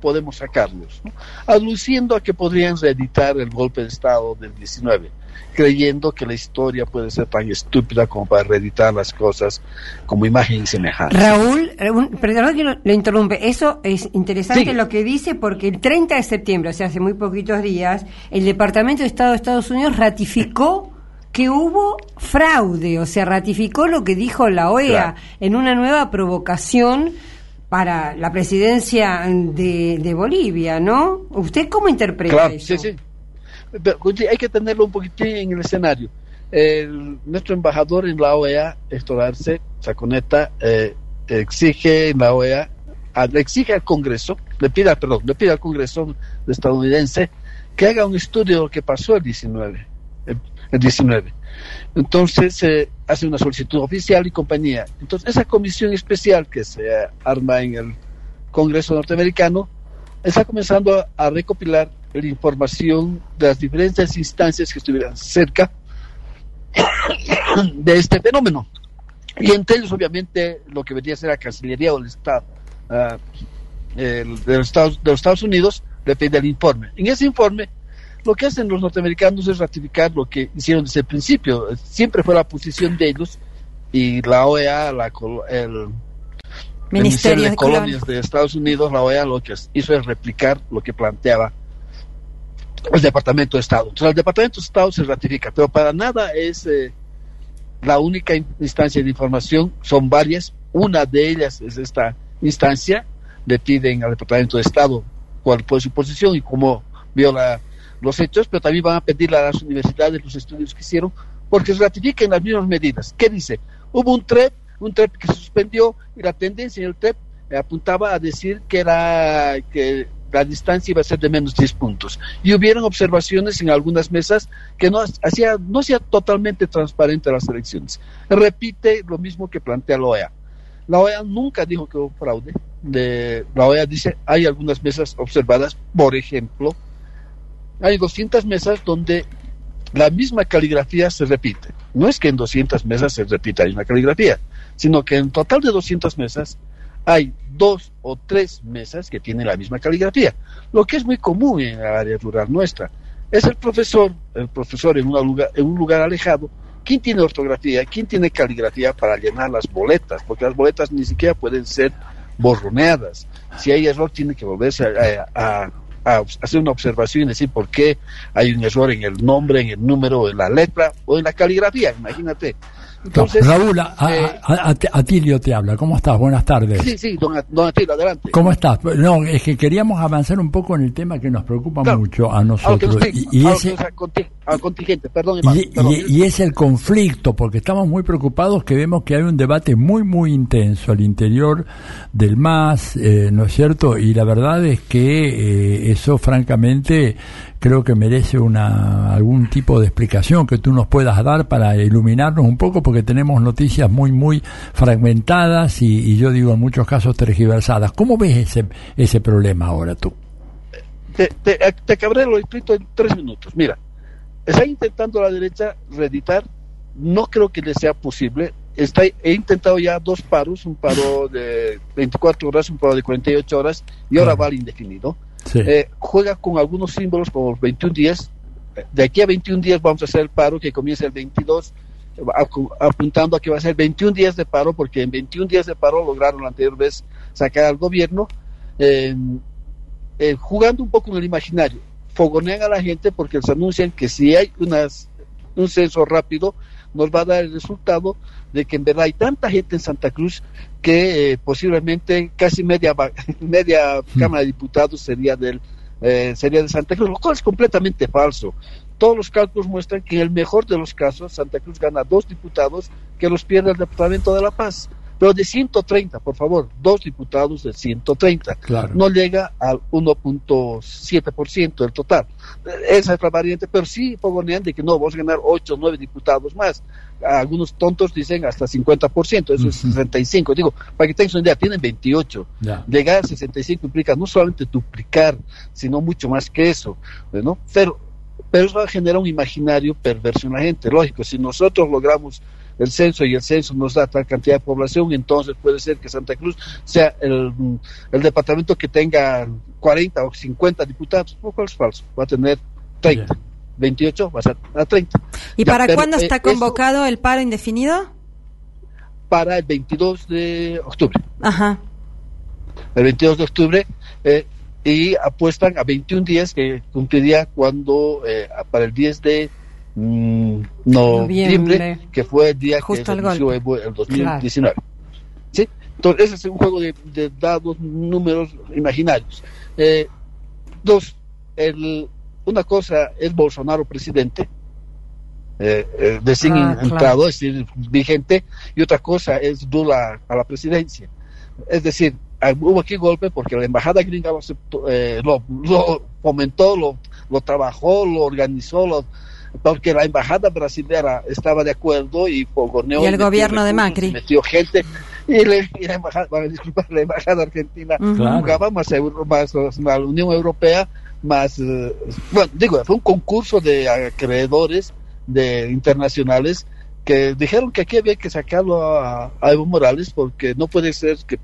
podemos sacarlos, aduciendo a que podrían reeditar el golpe de Estado del 19 creyendo que la historia puede ser tan estúpida como para reeditar las cosas como imagen y semejanza. Raúl, perdón que le interrumpe, eso es interesante lo que dice porque el 30 de septiembre, o sea, hace muy poquitos días, el Departamento de Estado de Estados Unidos ratificó que hubo fraude, o sea, ratificó lo que dijo la OEA en una nueva provocación para la presidencia de, Bolivia, ¿no? ¿Usted cómo interpreta eso? Sí, sí hay que tenerlo un poquitín en el escenario. nuestro embajador en la OEA, Héctor Arce, Saconeta, eh, exige en la OEA, le exige al Congreso, le pide, perdón, le pide al Congreso estadounidense que haga un estudio de lo que pasó el 19. El, 19. Entonces eh, hace una solicitud oficial y compañía. Entonces esa comisión especial que se arma en el Congreso norteamericano está comenzando a recopilar la información de las diferentes instancias que estuvieran cerca (coughs) de este fenómeno. Y entre ellos, obviamente, lo que venía a ser la Cancillería o el Estado ah, de, los Estados, de los Estados Unidos le pide el informe. En ese informe, lo que hacen los norteamericanos es ratificar lo que hicieron desde el principio. Siempre fue la posición de ellos y la OEA, la, el Ministerio, de, Colonias de Estados Unidos, la OEA, lo que hizo es replicar lo que planteaba el Departamento de Estado. Entonces, el Departamento de Estado se ratifica, pero para nada es eh, la única instancia de información, son varias. Una de ellas es esta instancia, le piden al Departamento de Estado cuál fue su posición y cómo vio los hechos, pero también van a pedirle a las universidades los estudios que hicieron, porque ratifiquen las mismas medidas. ¿Qué dice? Hubo un TREP, un TREP que se suspendió y la tendencia en el TREP apuntaba a decir que era que la distancia iba a ser de menos 10 puntos. Y hubieron observaciones en algunas mesas que no hacía, no hacía totalmente transparente las elecciones. Repite lo mismo que plantea la OEA. La OEA nunca dijo que hubo fraude. De, la OEA dice, hay algunas mesas observadas, por ejemplo, hay 200 mesas donde la misma caligrafía se repite. No es que en 200 mesas se repita la caligrafía, sino que en total de 200 mesas hay dos o tres mesas que tienen la misma caligrafía, lo que es muy común en la área rural nuestra. Es el profesor, el profesor en, lugar, en un lugar alejado, quien tiene ortografía, quien tiene caligrafía para llenar las boletas, porque las boletas ni siquiera pueden ser borroneadas. Si hay error, tiene que volverse a, hacer una observación y decir por qué hay un error en el nombre, en el número, en la letra o en la caligrafía, imagínate. Raúl, eh, Atilio te habla. ¿Cómo estás? Buenas tardes. Sí, sí, don, Atilio, adelante. ¿Cómo estás? No, es que queríamos avanzar un poco en el tema que nos preocupa mucho a nosotros. y, ese, contingente, perdón, y, es el conflicto, porque estamos muy preocupados que vemos que hay un debate muy, muy intenso al interior del MAS, eh, ¿no es cierto? Y la verdad es que eh, eso, francamente, creo que merece una, algún tipo de explicación que tú nos puedas dar para iluminarnos un poco, porque tenemos noticias muy, muy fragmentadas y, yo digo en muchos casos tergiversadas. ¿Cómo ves ese, ese problema ahora tú? Te, te, te acabaré lo escrito en tres minutos. Mira, está intentando la derecha reeditar, no creo que le sea posible. Está, he intentado ya dos paros, un paro de 24 horas, un paro de 48 horas y ahora va al indefinido eh, juega con algunos símbolos como 21 días. De aquí a 21 días vamos a hacer el paro que comienza el 22, apuntando a que va a ser 21 días de paro, porque en 21 días de paro lograron la anterior vez sacar al gobierno, eh, jugando un poco en el imaginario. Fogonean a la gente porque les anuncian que si hay unas, un censo rápido, nos va a dar el resultado de que en verdad hay tanta gente en Santa Cruz que eh, posiblemente casi media (laughs) media hmm. Cámara de Diputados sería del eh, sería de Santa Cruz, lo cual es completamente falso. Todos los cálculos muestran que en el mejor de los casos Santa Cruz gana dos diputados que los pierde el Departamento de La Paz. Pero de 130, por favor, dos diputados de 130. No llega al 1.7% del total. Esa es la variante, pero sí fogonean de que no, vamos a ganar 8 o 9 diputados más. Algunos tontos dicen hasta 50%, eso es 65. Digo, para que tengan una idea, tienen 28. Llegar a 65 implica no solamente duplicar, sino mucho más que eso. ¿no? Pero, pero eso genera un imaginario perverso en la gente. Lógico, si nosotros logramos el censo y el censo nos da tal cantidad de población, entonces puede ser que Santa Cruz sea el, departamento que tenga 40 o 50 diputados, lo cual es falso, va a tener 30. 28 va a ser a 30. ¿Y para cuándo está convocado el paro indefinido? Para el 22 de octubre. Ajá. El 22 de octubre eh, y apuestan a 21 días que cumpliría cuando eh, para el 10 de Mm, noviembre, que fue el día que se inició el, 2019. ¿Sí? Entonces, ese es un juego de, dados, números imaginarios. Eh, dos, el, una cosa es Bolsonaro presidente, eh, eh de sin ah, entrado, es decir, vigente, y otra cosa es Dula a la presidencia. Es decir, hubo aquí golpe porque la embajada gringa lo, eh, lo, lo fomentó, lo, lo trabajó, lo organizó, lo, porque la embajada brasileña estaba de acuerdo y fogoneó. Y el gobierno de Macri. Metió gente y, la embajada, la embajada argentina jugaba más, la Unión Europea, más, eh, bueno, digo, fue un concurso de acreedores de internacionales que dijeron que aquí había que sacarlo a, Evo Morales porque no puede ser que,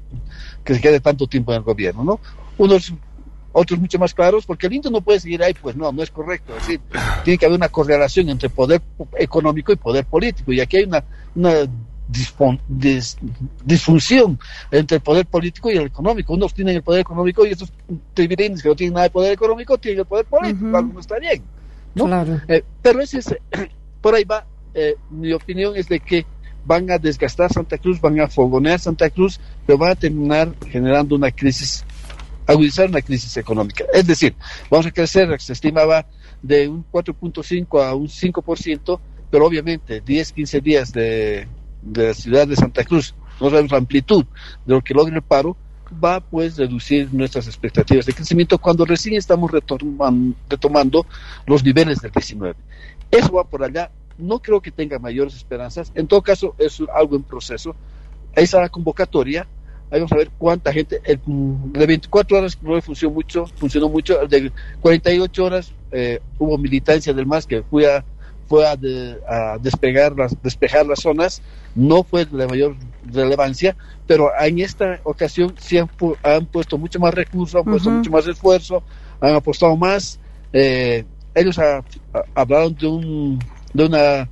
que se quede tanto tiempo en el gobierno, ¿no? Unos otros mucho más claros, porque el Indio no puede seguir ahí, pues no, no es correcto. Es decir, tiene que haber una correlación entre poder económico y poder político, y aquí hay una, una disfunción entre el poder político y el económico. Unos tienen el poder económico y estos trivirines que no tienen nada de poder económico tienen el poder político, algo no está bien. ¿no? Eh, pero ese es, (clears throat) por ahí va, eh, mi opinión es de que van a desgastar Santa Cruz, van a fogonear Santa Cruz, pero van a terminar generando una crisis agudizar una crisis económica. Es decir, vamos a crecer, se estimaba de un 4.5 a un 5%, pero obviamente 10, 15 días de, la ciudad de Santa Cruz, no sabemos la amplitud de lo que logra el paro, va pues reducir nuestras expectativas de crecimiento cuando recién estamos retomando los niveles del 19. Eso va por allá, no creo que tenga mayores esperanzas, en todo caso es algo en proceso. Esa convocatoria Ahí vamos a ver cuánta gente. El, de 24 horas no funcionó mucho, funcionó mucho. El de 48 horas eh, hubo militancia del MAS que fue a, fue a, despegar las, despejar las zonas. No fue de mayor relevancia, pero en esta ocasión sí han, puesto mucho más recursos, han puesto mucho más esfuerzo, han apostado más. Eh, ellos hablaron de un de una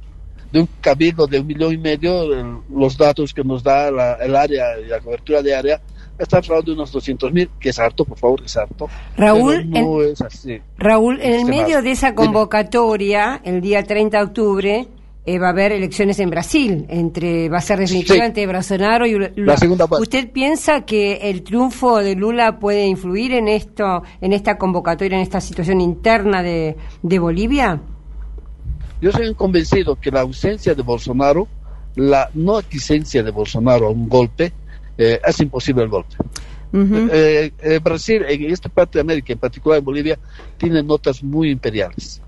de un cabildo de un millón y medio, los datos que nos da el área y la cobertura de área, está hablando de unos 200 mil, que es harto, por favor, es harto. Raúl, no en, es así. Raúl, en el medio de esa convocatoria, el día 30 de octubre, eh, va a haber elecciones en Brasil, entre va a ser definitivamente Bolsonaro y Lula. La segunda ¿Usted piensa que el triunfo de Lula puede influir en esto, en esta convocatoria, en esta situación interna de, de Bolivia? Yo soy convencido que la ausencia de Bolsonaro, la no adquisencia de Bolsonaro a un golpe, eh, hace imposible el golpe. Eh, eh, Brasil, en esta parte de América, en particular en Bolivia, tiene notas muy imperiales.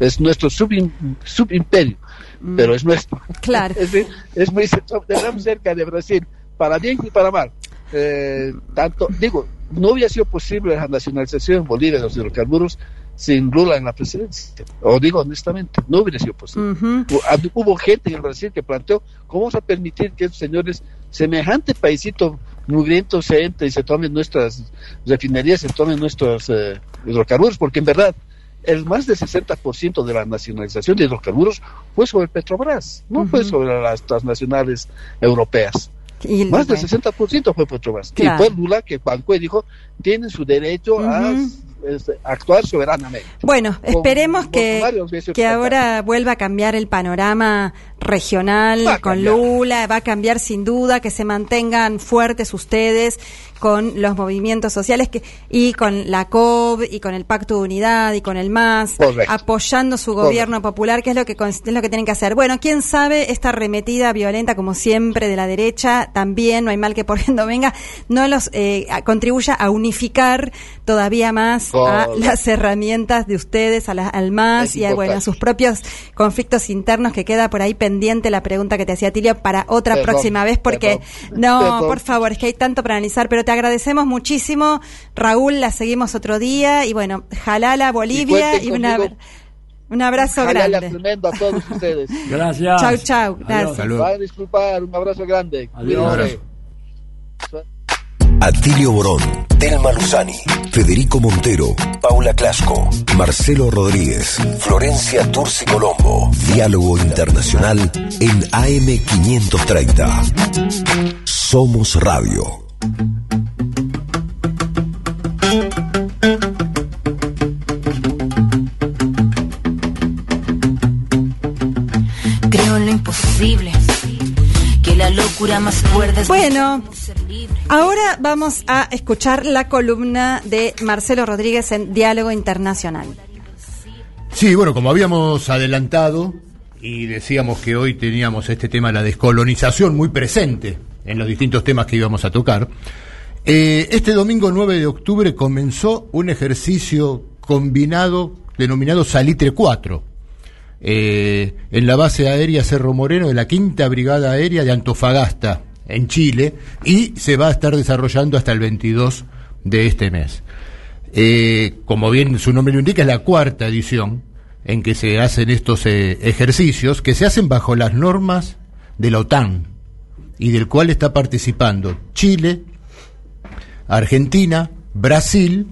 Es nuestro subimperio, mm. pero es nuestro. Claro. (laughs) es, muy cerca de Brasil, para bien y para mal. tanto, digo, no hubiera sido posible la nacionalización en Bolivia de los hidrocarburos sin Lula en la presidencia. O digo honestamente, no hubiera sido posible. Hubo gente en Brasil que planteó, ¿cómo vamos a permitir que esos señores, semejante paisito mugriento, se entre y se tomen nuestras refinerías, se tomen nuestros eh, hidrocarburos? Porque en verdad, el más del 60% de la nacionalización de hidrocarburos fue sobre Petrobras, no fue sobre las transnacionales europeas. Más del 60% fue Petrobras. Y fue Lula que bancó y dijo, tienen su derecho a es actuar soberanamente. Bueno, Con esperemos que, que ahora vuelva a cambiar el panorama regional con. Lula, va a cambiar sin duda, que se mantengan fuertes ustedes con los movimientos sociales que, y con la COB y con el Pacto de Unidad y con el MAS, Correcto. apoyando su gobierno popular, que es lo que es lo que tienen que hacer. Bueno, quién sabe, esta arremetida violenta, como siempre, de la derecha, también, no hay mal que por bien no venga, no los eh, contribuya a unificar todavía más a las herramientas de ustedes, a la- al MAS Es y a, bueno, a sus propios conflictos internos, que queda por ahí pendiente la pregunta que te hacía Tilio para otra Perdón, próxima vez, porque perdón, no, perdón. por favor, es que hay tanto para analizar, pero te agradecemos muchísimo, Raúl, la seguimos otro día y bueno, jalala Bolivia y, cuenten una- un abrazo Jalala grande. tremendo a todos ustedes. (laughs) Gracias. Chau, chau, gracias. Salud. Van a disculpar, un abrazo grande. Adiós. Atilio Borón, Telma Luzani, Federico Montero, Paula Clasco, Marcelo Rodríguez, Florencia Turci Colombo. Diálogo Internacional en AM530. Somos Radio. En lo imposible. Que la locura más cuerda es Bueno, ahora vamos a escuchar la columna de Marcelo Rodríguez en Diálogo Internacional. Sí, bueno, como habíamos adelantado y decíamos que hoy teníamos este tema, la descolonización, muy presente en los distintos temas que íbamos a tocar, eh, este domingo 9 de octubre comenzó un ejercicio combinado denominado Salitre 4. Eh, en la base aérea Cerro Moreno de la Quinta Brigada Aérea de Antofagasta, en Chile, y se va a estar desarrollando hasta el 22 de este mes. Eh, como bien su nombre lo indica, es la cuarta edición en que se hacen estos eh, ejercicios que se hacen bajo las normas de la OTAN y del cual está participando Chile, Argentina, Brasil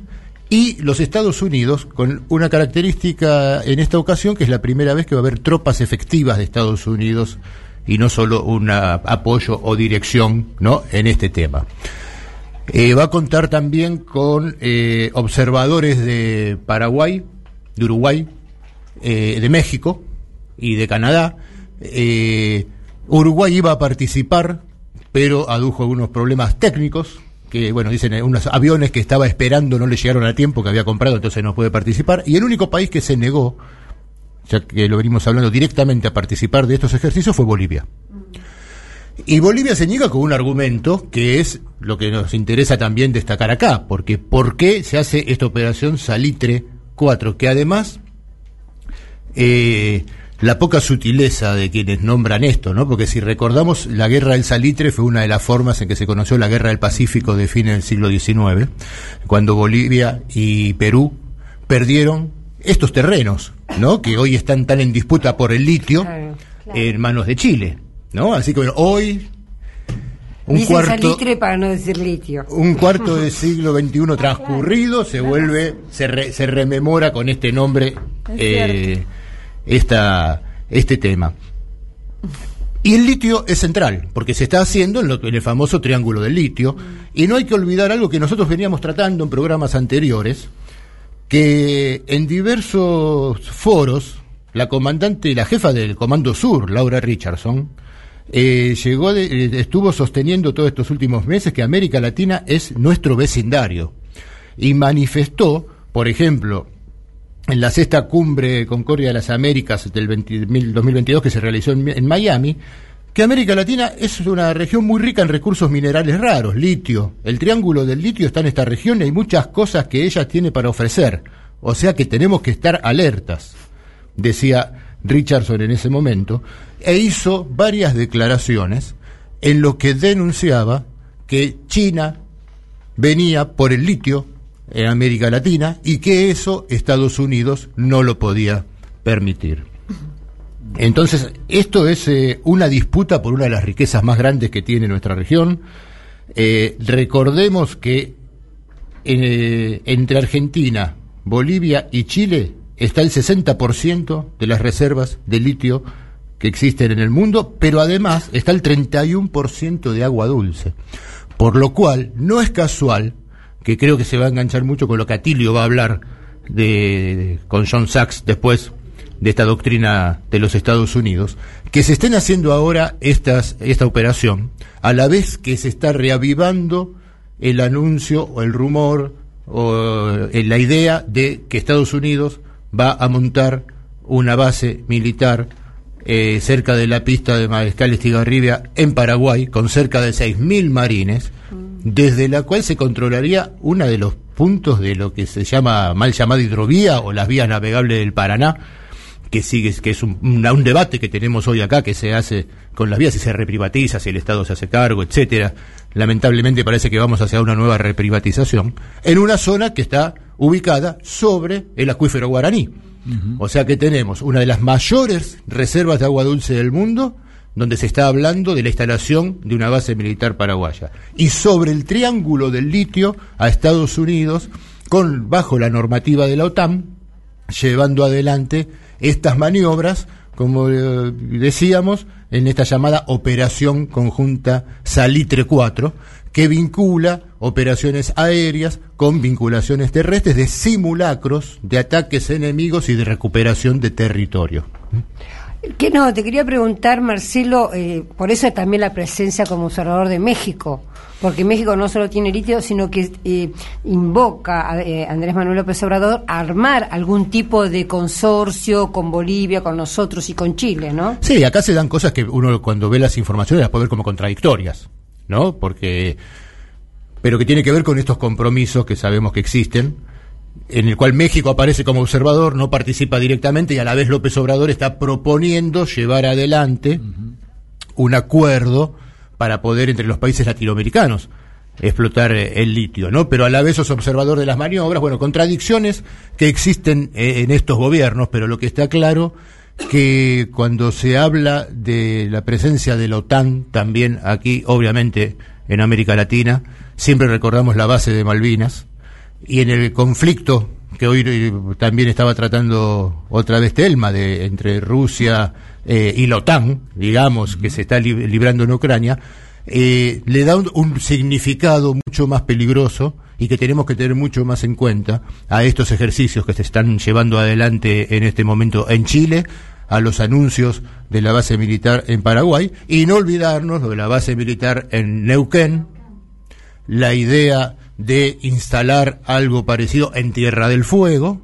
y los Estados Unidos, con una característica en esta ocasión que es la primera vez que va a haber tropas efectivas de Estados Unidos y no solo un apoyo o dirección ¿no? en este tema. Eh, va a contar también con eh, observadores de Paraguay, de Uruguay, eh, de México y de Canadá. Uruguay iba a participar, pero adujo algunos problemas técnicos, que bueno, dicen eh, unos aviones que estaba esperando no le llegaron a tiempo, que había comprado, entonces no puede participar. Y el único país que se negó, ya que lo venimos hablando directamente a participar de estos ejercicios, fue Bolivia. Y Bolivia se niega con un argumento que es lo que nos interesa también destacar acá, porque ¿por qué se hace esta operación Salitre 4? Que además eh, la poca sutileza de quienes nombran esto, ¿no? Porque si recordamos, la guerra del salitre fue una de las formas en que se conoció la guerra del Pacífico de fines del siglo XIX, cuando Bolivia y Perú perdieron estos terrenos, ¿no? Que hoy están tan en disputa por el litio en manos de Chile, ¿no? Así que bueno, hoy un Dicen cuarto salitre para no decir litio. un cuarto del (laughs) siglo XXI transcurrido se vuelve, se, re- se rememora con este nombre eh, esta, este tema. Y el litio es central, porque se está haciendo en, lo- en el famoso triángulo del litio, y no hay que olvidar algo que nosotros veníamos tratando en programas anteriores, que en diversos foros, la comandante la jefa del Comando Sur, Laura Richardson, eh, llegó eh, estuvo sosteniendo todos estos últimos meses que América Latina es nuestro vecindario y manifestó, por ejemplo, en la sexta cumbre Concordia de las Américas del 20 mil- 2022 que se realizó en, en Miami, que América Latina es una región muy rica en recursos minerales raros, litio. El triángulo del litio está en esta región y hay muchas cosas que ella tiene para ofrecer. O sea que tenemos que estar alertas, decía Richardson en ese momento, e hizo varias declaraciones en lo que denunciaba que China venía por el litio en América Latina y que eso Estados Unidos no lo podía permitir. Entonces, esto es eh, una disputa por una de las riquezas más grandes que tiene nuestra región. Eh, recordemos que eh, entre Argentina, Bolivia y Chile está el 60% de las reservas de litio que existen en el mundo, pero además está el 31% de agua dulce. Por lo cual, no es casual que creo que se va a enganchar mucho con lo que Atilio va a hablar de, con John Sachs después de esta doctrina de los Estados Unidos, que se estén haciendo ahora estas, esta operación, a la vez que se está reavivando el anuncio o el rumor o eh, la idea de que Estados Unidos va a montar una base militar eh, cerca de la pista de Mariscal Estigarribia en Paraguay, con cerca de 6.000 marines, desde la cual se controlaría uno de los puntos de lo que se llama mal llamada hidrovía o las vías navegables del Paraná, que sigue, que es un, un, debate que tenemos hoy acá, que se hace con las vías, si se reprivatiza, si el Estado se hace cargo, etcétera. Lamentablemente parece que vamos hacia una nueva reprivatización, en una zona que está ubicada sobre el acuífero guaraní. O sea que tenemos una de las mayores reservas de agua dulce del mundo, donde se está hablando de la instalación de una base militar paraguaya. Y sobre el triángulo del litio a Estados Unidos, con, bajo la normativa de la OTAN, llevando adelante estas maniobras, como eh, decíamos, en esta llamada Operación Conjunta Salitre 4, que vincula operaciones aéreas con vinculaciones terrestres de simulacros de ataques enemigos y de recuperación de territorio. Que no, te quería preguntar, Marcelo, eh, por eso también la presencia como observador de México, porque México no solo tiene litio, sino que eh, invoca a eh, Andrés Manuel López Obrador a armar algún tipo de consorcio con Bolivia, con nosotros y con Chile, ¿no? Sí, acá se dan cosas que uno cuando ve las informaciones las puede ver como contradictorias, ¿no? Porque, pero que tiene que ver con estos compromisos que sabemos que existen en el cual México aparece como observador, no participa directamente y a la vez López Obrador está proponiendo llevar adelante un acuerdo para poder entre los países latinoamericanos explotar eh, el litio, ¿no? Pero a la vez es observador de las maniobras, bueno, contradicciones que existen eh, en estos gobiernos, pero lo que está claro que cuando se habla de la presencia de la OTAN también aquí, obviamente en América Latina, siempre recordamos la base de Malvinas, y en el conflicto que hoy eh, también estaba tratando otra vez Telma de entre Rusia eh, y la OTAN, digamos, que se está librando en Ucrania, eh, le da un, un, significado mucho más peligroso y que tenemos que tener mucho más en cuenta a estos ejercicios que se están llevando adelante en este momento en Chile, a los anuncios de la base militar en Paraguay y no olvidarnos de la base militar en Neuquén, la idea de instalar algo parecido en Tierra del Fuego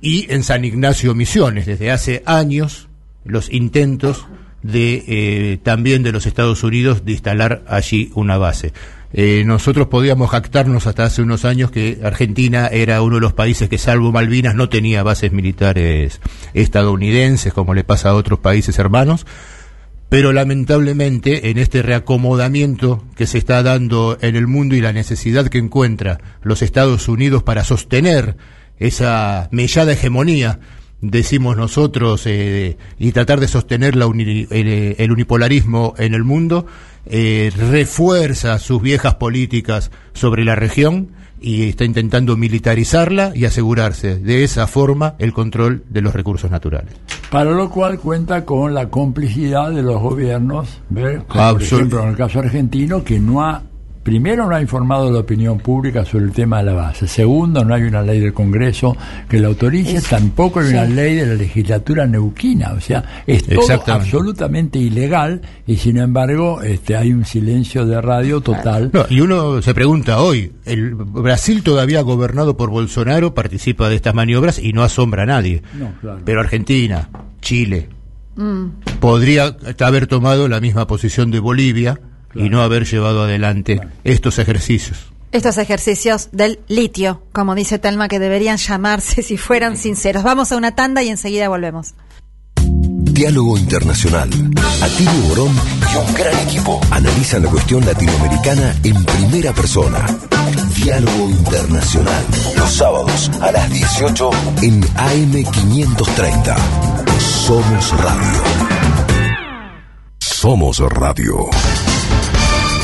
y en San Ignacio Misiones. Desde hace años los intentos de eh, también de los Estados Unidos de instalar allí una base. Eh, nosotros podíamos jactarnos hasta hace unos años que Argentina era uno de los países que, salvo Malvinas, no tenía bases militares estadounidenses, como le pasa a otros países hermanos pero lamentablemente en este reacomodamiento que se está dando en el mundo y la necesidad que encuentra los Estados Unidos para sostener esa mellada hegemonía, decimos nosotros, eh, y tratar de sostener la el, el, unipolarismo en el mundo, eh, refuerza sus viejas políticas sobre la región y está intentando militarizarla y asegurarse de esa forma el control de los recursos naturales. Para lo cual cuenta con la complicidad de los gobiernos, ¿ver? por ejemplo en el caso argentino, que no ha primero no ha informado la opinión pública sobre el tema de la base. Segundo, no hay una ley del Congreso que la autorice, tampoco hay una ley de la legislatura neuquina. O sea, es todo absolutamente ilegal y sin embargo este, hay un silencio de radio total. y uno se pregunta hoy, el Brasil todavía gobernado por Bolsonaro participa de estas maniobras y no asombra a nadie. Pero Argentina, Chile, mm. podría haber tomado la misma posición de Bolivia y no haber llevado adelante estos ejercicios. Estos ejercicios del litio, como dice Telma, que deberían llamarse si fueran sinceros. Vamos a una tanda y enseguida volvemos. Diálogo Internacional. Atilio Borón y un gran equipo analizan la cuestión latinoamericana en primera persona. Diálogo Internacional. Los sábados a las 18 en AM530. Somos Radio. Somos Radio.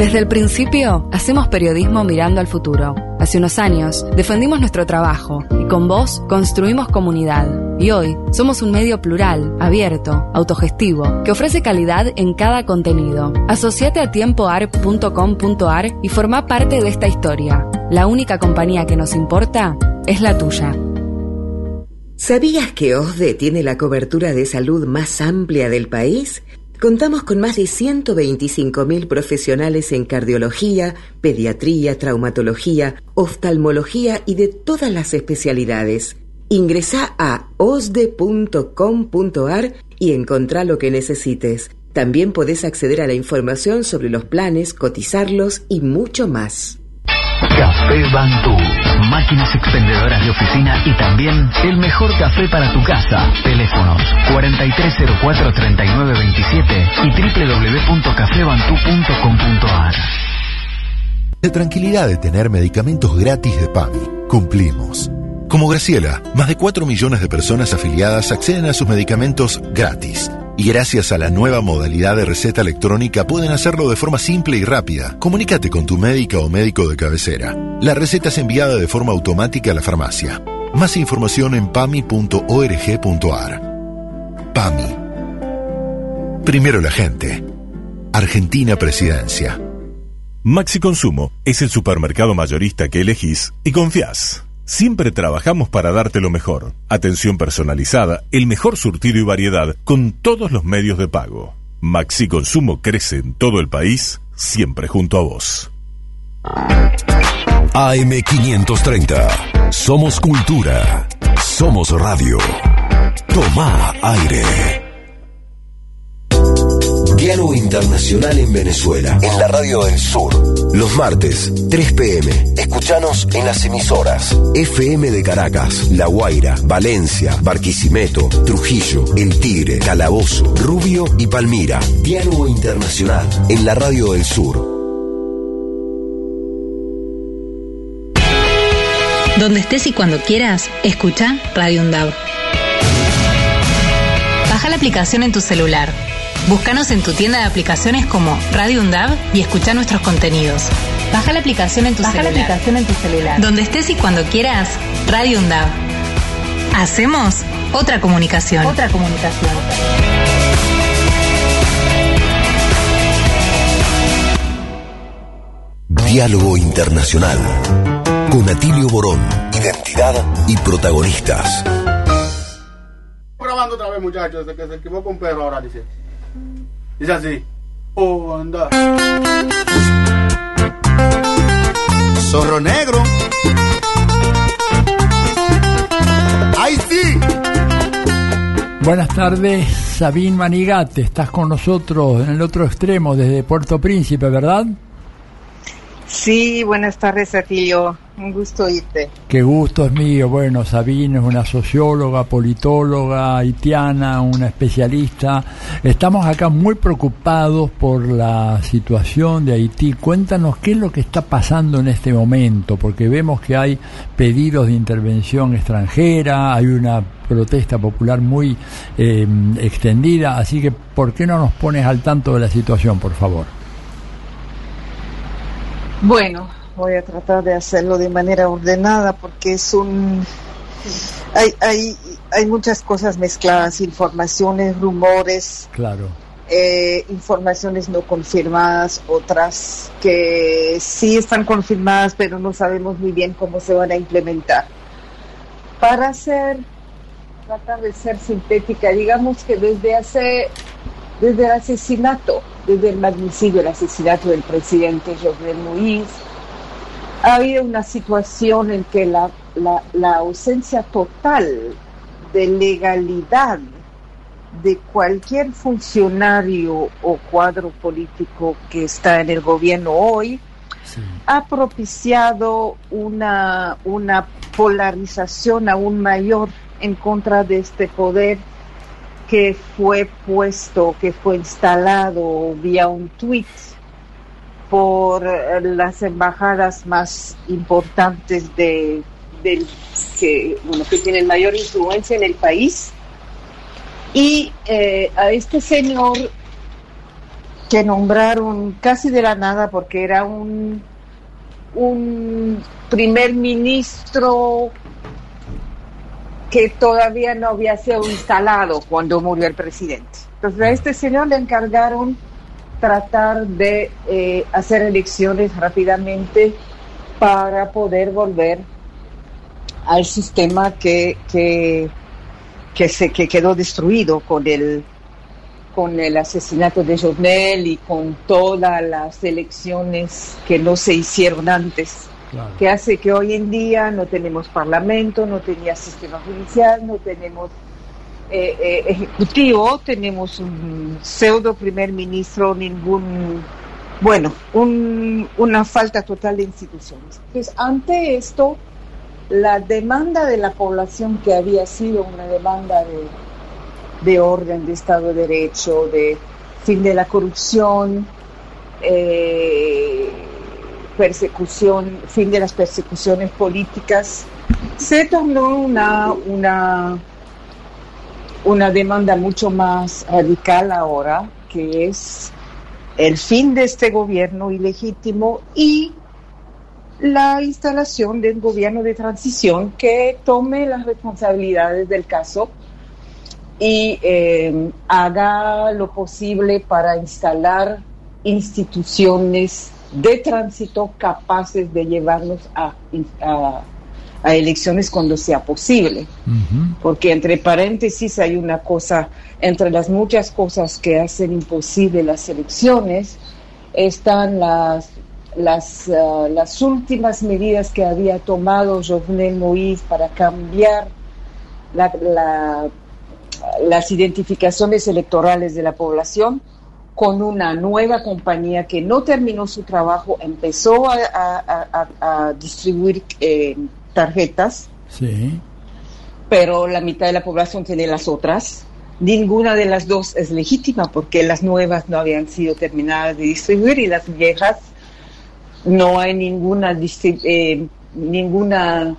Desde el principio, hacemos periodismo mirando al futuro. Hace unos años, defendimos nuestro trabajo y con vos construimos comunidad. Y hoy, somos un medio plural, abierto, autogestivo, que ofrece calidad en cada contenido. Asociate a tiempoarp.com.ar y forma parte de esta historia. La única compañía que nos importa es la tuya. ¿Sabías que OSDE tiene la cobertura de salud más amplia del país? Contamos con más de 125.000 profesionales en cardiología, pediatría, traumatología, oftalmología y de todas las especialidades. Ingresa a osde.com.ar y encontrá lo que necesites. También podés acceder a la información sobre los planes, cotizarlos y mucho más. Café Bantú. Máquinas expendedoras de oficina y también el mejor café para tu casa. Teléfonos 4304-3927 y www.cafebantú.com.ar. La tranquilidad de tener medicamentos gratis de PAMI. Cumplimos. Como Graciela, más de 4 millones de personas afiliadas acceden a sus medicamentos gratis. Y gracias a la nueva modalidad de receta electrónica pueden hacerlo de forma simple y rápida. Comunícate con tu médica o médico de cabecera. La receta es enviada de forma automática a la farmacia. Más información en pami.org.ar. PAMI. Primero la gente. Argentina Presidencia. Maxi Consumo es el supermercado mayorista que elegís y confías. Siempre trabajamos para darte lo mejor. Atención personalizada, el mejor surtido y variedad con todos los medios de pago. Maxi Consumo crece en todo el país, siempre junto a vos. AM530. Somos cultura. Somos radio. Toma aire. Diálogo Internacional en Venezuela, en la Radio del Sur. Los martes, 3 pm. Escuchanos en las emisoras FM de Caracas, La Guaira, Valencia, Barquisimeto, Trujillo, El Tigre, Calabozo, Rubio y Palmira. Diálogo Internacional en la Radio del Sur. Donde estés y cuando quieras, escucha Radio UNDAV. Baja la aplicación en tu celular. Búscanos en tu tienda de aplicaciones como Radio UNDAV y escucha nuestros contenidos. Baja la aplicación en tu Baja la celular. aplicación en tu celular. Donde estés y cuando quieras, Radio UNDAV. Hacemos otra comunicación. Otra comunicación. Diálogo Internacional. Con Atilio Borón. Identidad y protagonistas. Grabando otra vez, muchachos, de que se equivocó un perro ahora, dice. Dice así. Oh, anda. Zorro negro. ¡Ay, sí! Buenas tardes, Sabín Manigate, estás con nosotros en el otro extremo desde Puerto Príncipe, ¿verdad? Sí, buenas tardes, Atilio. Un gusto oírte. Qué gusto es mío. Bueno, Sabine es una socióloga, politóloga, haitiana, una especialista. Estamos acá muy preocupados por la situación de Haití. Cuéntanos qué es lo que está pasando en este momento, porque vemos que hay pedidos de intervención extranjera, hay una protesta popular muy eh, extendida, así que ¿por qué no nos pones al tanto de la situación, por favor? Bueno, voy a tratar de hacerlo de manera ordenada porque es un... Hay, hay, hay muchas cosas mezcladas, informaciones, rumores, Claro. eh, informaciones no confirmadas, otras que sí están confirmadas, pero no sabemos muy bien cómo se van a implementar. Para hacer, tratar de ser sintética, digamos que desde hace, desde el asesinato, desde el magnicidio, el asesinato del presidente Jovenel Moïse, ha habido una situación en que la, la, la ausencia total de legalidad de cualquier funcionario o cuadro político que está en el gobierno hoy ha propiciado una, una polarización aún mayor en contra de este poder que fue puesto, que fue instalado vía un tweet por eh, las embajadas más importantes de, que, bueno, que tienen mayor influencia en el país. Y eh, a este señor que nombraron casi de la nada porque era un, un primer ministro que todavía no había sido instalado cuando murió el presidente. Entonces a este señor le encargaron tratar de eh, hacer elecciones rápidamente para poder volver al sistema que, que, que se que quedó destruido con el con el asesinato de Jovenel y con todas las elecciones que no se hicieron antes, que hace que hoy en día no tenemos parlamento, no tenía sistema judicial, no tenemos eh, eh, ejecutivo, tenemos un pseudo primer ministro, ningún, bueno, un, una falta total de instituciones. Entonces, ante esto, la demanda de la población que había sido una demanda de de orden, de Estado de Derecho, de fin de la corrupción, eh, persecución, fin de las persecuciones políticas, se tornó una, una, una demanda mucho más radical ahora, que es el fin de este gobierno ilegítimo y la instalación de un gobierno de transición que tome las responsabilidades del caso y eh, haga lo posible para instalar instituciones de tránsito capaces de llevarnos a, a, elecciones cuando sea posible. Porque entre paréntesis hay una cosa, entre las muchas cosas que hacen imposible las elecciones, están las, las, ah, las últimas medidas que había tomado Jovenel Moïse para cambiar la, la las identificaciones electorales de la población con una nueva compañía que no terminó su trabajo, empezó a, distribuir eh, tarjetas, sí. pero la mitad de la población tiene las otras. Ninguna de las dos es legítima porque las nuevas no habían sido terminadas de distribuir y las viejas no hay ninguna, eh, ninguna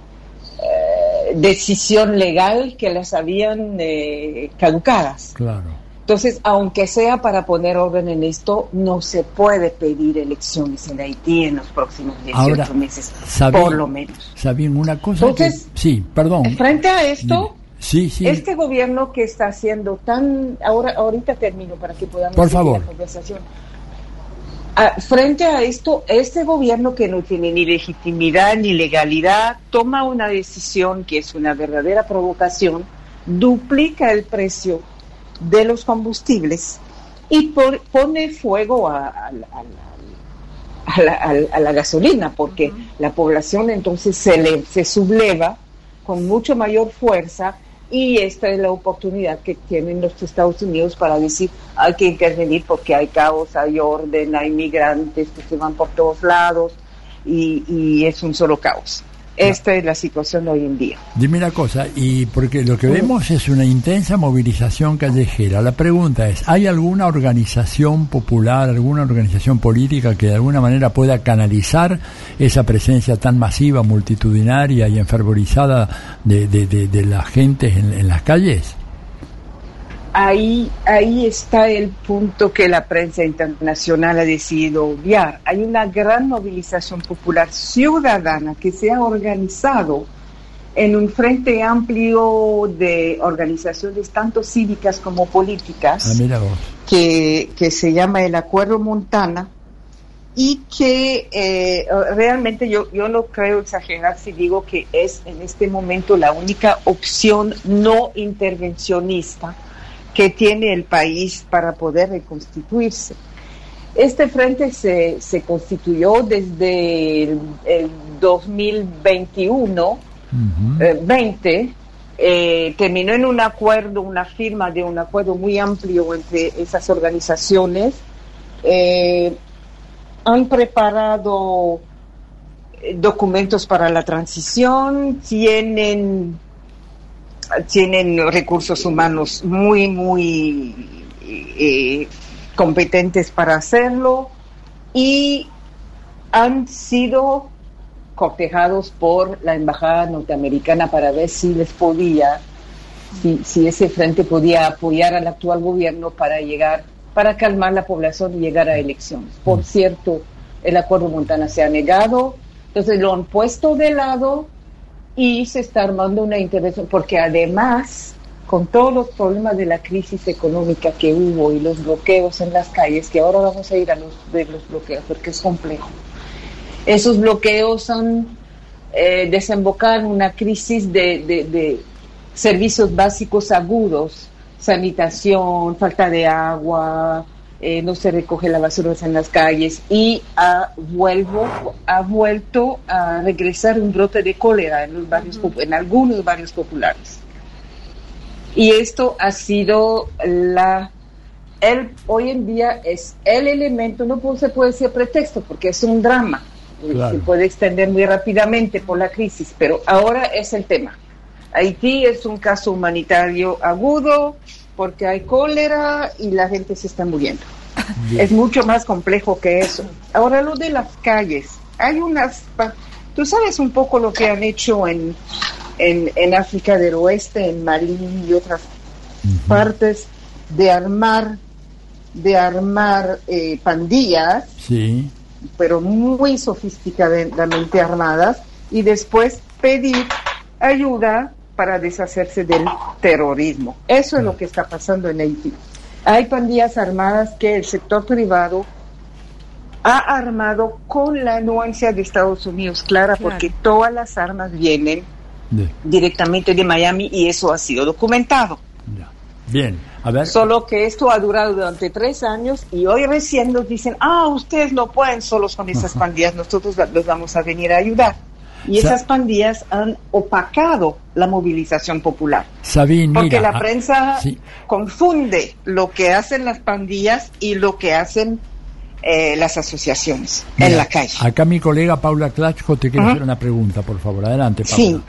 decisión legal que las habían eh, caducadas. Claro. Entonces, aunque sea para poner orden en esto, no se puede pedir elecciones en Haití en los próximos 18 meses, por lo menos. Sabían una cosa Entonces, sí, perdón. Frente a esto, sí, sí. este gobierno que está haciendo tan ahora ahorita termino para que podamos por favor. la conversación Ah, frente a esto, este gobierno que no tiene ni legitimidad ni legalidad toma una decisión que es una verdadera provocación, duplica el precio de los combustibles y pone fuego a, la, gasolina, porque la población entonces se, le, se subleva con mucho mayor fuerza y esta es la oportunidad que tienen los Estados Unidos para decir hay que intervenir porque hay caos, hay orden, hay migrantes que se van por todos lados y, y es un solo caos. Esta es la situación hoy en día. Dime una cosa, y porque lo que vemos es una intensa movilización callejera. La pregunta es, ¿hay alguna organización popular, alguna organización política que de alguna manera pueda canalizar esa presencia tan masiva, multitudinaria y enfervorizada de, de, de, la gente en las calles? Ahí, ahí está el punto que la prensa internacional ha decidido obviar. Hay una gran movilización popular ciudadana que se ha organizado en un frente amplio de organizaciones tanto cívicas como políticas ah, que, que, se llama el Acuerdo Montana y que eh, realmente yo, yo no creo exagerar si digo que es en este momento la única opción no intervencionista que tiene el país para poder reconstituirse. Este frente se, se constituyó desde el, 2021, 20, eh, eh, terminó en un acuerdo, una firma de un acuerdo muy amplio entre esas organizaciones. Eh, han preparado documentos para la transición, tienen tienen recursos humanos muy, muy eh, competentes para hacerlo y han sido cortejados por la embajada norteamericana para ver si les podía, si, si ese frente podía apoyar al actual gobierno para llegar, para calmar la población y llegar a elecciones. Por cierto, el acuerdo Montana se ha negado, entonces lo han puesto de lado y se está armando una intervención, porque además, con todos los problemas de la crisis económica que hubo y los bloqueos en las calles, que ahora vamos a ir a los, ver los bloqueos, porque es complejo. Esos bloqueos han eh, en una crisis de, de, de servicios básicos agudos, sanitación, falta de agua, eh, no se recoge la basura en las calles y ha, vuelvo, ha vuelto a regresar un brote de cólera en, los barrios, en algunos barrios populares. Y esto ha sido la... El, hoy en día es el elemento, no puede- se puede decir pretexto porque es un drama, Claro. se puede extender muy rápidamente por la crisis, pero ahora es el tema. Haití es un caso humanitario agudo porque hay cólera y la gente se está muriendo. Es mucho más complejo que eso. Ahora lo de las calles. Hay unas... Tú sabes un poco lo que han hecho en, en, en África del Oeste, en Malí y otras partes, de armar, de armar eh, pandillas Sí. pero muy sofisticadamente armadas, y después pedir ayuda para deshacerse del terrorismo. Eso es lo que está pasando en Haití. Hay pandillas armadas que el sector privado ha armado con la anuencia de Estados Unidos, clara, Claro. porque todas las armas vienen De- directamente de Miami y eso ha sido documentado. Bien, a ver. Solo que esto ha durado durante tres años y hoy recién nos dicen, ah, ustedes no pueden solos con esas pandillas, nosotros los vamos a venir a ayudar. Y Sa- esas pandillas han opacado la movilización popular. Sabine, Porque mira, la ah, prensa sí. confunde lo que hacen las pandillas y lo que hacen eh, las asociaciones en la calle. Acá mi colega Paula Klachko te quiere hacer una pregunta, por favor. Adelante, Paula. Sí.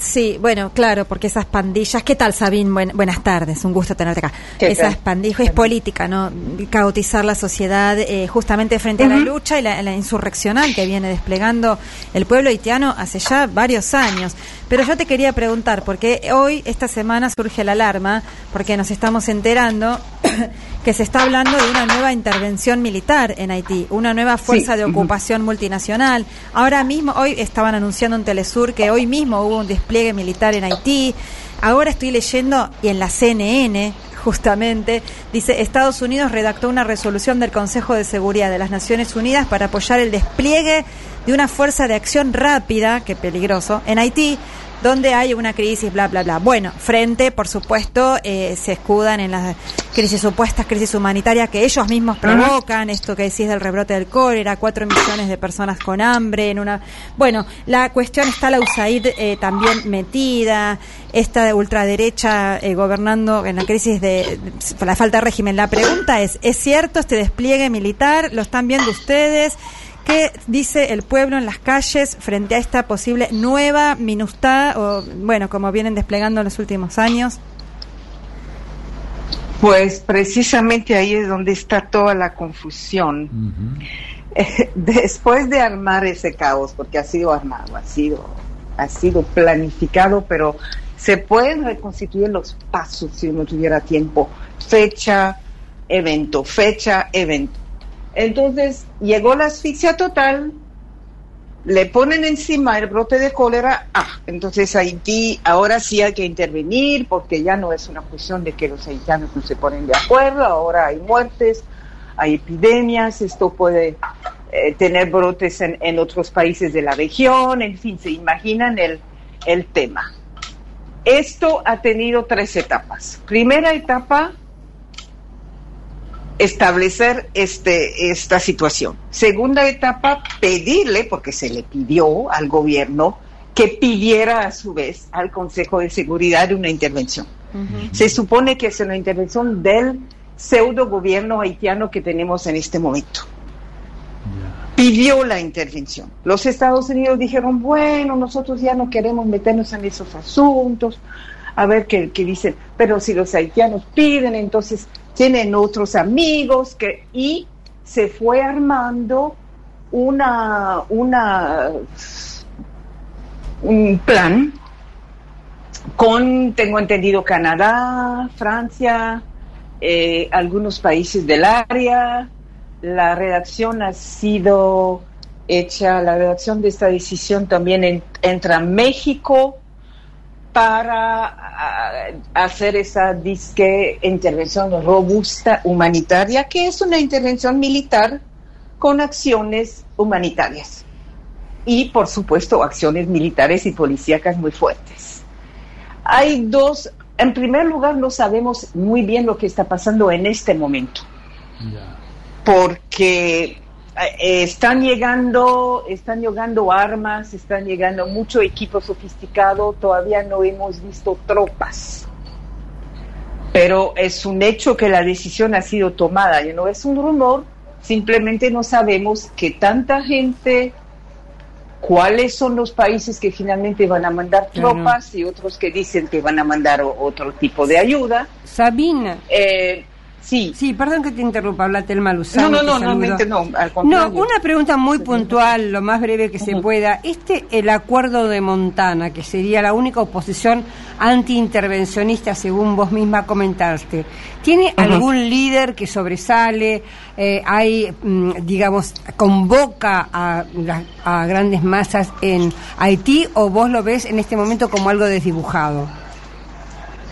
Sí, bueno, claro, porque esas pandillas, ¿qué tal Sabine? Buen- buenas tardes, un gusto tenerte acá. ¿Qué Esas tal? pandillas es política, ¿no? Cautizar la sociedad eh, justamente frente a la lucha y la, la insurreccional que viene desplegando el pueblo haitiano hace ya varios años. Pero yo te quería preguntar, porque hoy, esta semana, surge la alarma, porque nos estamos enterando (coughs) que se está hablando de una nueva intervención militar en Haití, una nueva fuerza Sí, de ocupación multinacional. Ahora mismo, hoy estaban anunciando en Telesur que hoy mismo hubo un despliegue militar en Haití. Ahora estoy leyendo, y en la CNN, justamente, dice, Estados Unidos redactó una resolución del Consejo de Seguridad de las Naciones Unidas para apoyar el despliegue de una fuerza de acción rápida, que peligroso, en Haití, donde hay una crisis, bla, bla, bla. Bueno, frente, por supuesto, eh, se escudan en las crisis supuestas, crisis humanitarias que ellos mismos provocan, esto que decís del rebrote del cólera, cuatro millones de personas con hambre, en una... Bueno, la cuestión está la USAID eh, también metida, esta de ultraderecha eh, gobernando en la crisis de, de la falta de régimen. La pregunta es, ¿es cierto este despliegue militar? ¿Lo están viendo ustedes? ¿Qué dice el pueblo en las calles frente a esta posible nueva MINUSTA, o bueno, como vienen desplegando en los últimos años? Pues precisamente ahí es donde está toda la confusión. Eh, (laughs) Después de armar ese caos, porque ha sido armado, ha sido, ha sido planificado, pero se pueden reconstituir los pasos si uno tuviera tiempo. Fecha, evento, fecha, evento. Entonces llegó la asfixia total, le ponen encima el brote de cólera, ah, entonces Haití ahora sí hay que intervenir porque ya no es una cuestión de que los haitianos no se ponen de acuerdo, ahora hay muertes, hay epidemias, esto puede eh, tener brotes en, en otros países de la región, en fin, se imaginan el, el tema. Esto ha tenido tres etapas. Primera etapa, establecer este, esta situación. Segunda etapa, pedirle, porque se le pidió al gobierno, que pidiera a su vez al Consejo de Seguridad una intervención. Se supone que es una intervención del pseudo gobierno haitiano que tenemos en este momento. Pidió la intervención. Los Estados Unidos dijeron, bueno, nosotros ya no queremos meternos en esos asuntos. A ver qué dicen. Pero si los haitianos piden, entonces tienen otros amigos que y se fue armando una una un plan con tengo entendido Canadá, Francia, eh, algunos países del área. La redacción ha sido hecha, la redacción de esta decisión también en- entra México para ah, hacer esa disque intervención robusta humanitaria, que es una intervención militar con acciones humanitarias. Y, por supuesto, acciones militares y policíacas muy fuertes. Hay dos, en primer lugar, no sabemos muy bien lo que está pasando en este momento, porque eh, están llegando, están llegando armas, están llegando mucho equipo sofisticado, todavía no hemos visto tropas. Pero es un hecho que la decisión ha sido tomada, y no es un rumor, simplemente no sabemos que tanta gente, cuáles son los países que finalmente van a mandar tropas y otros que dicen que van a mandar otro tipo de ayuda. Sabina. Eh, sí. Sí, perdón que te interrumpa, habla Telma Luzano. No, no, no, realmente no, al No, una pregunta muy puntual, lo más breve que se pueda. Este, el acuerdo de Montana, que sería la única oposición antiintervencionista, según vos misma comentaste, ¿tiene algún líder que sobresale? Eh, hay, mm, digamos, convoca a, a grandes masas en Haití o vos lo ves en este momento como algo desdibujado?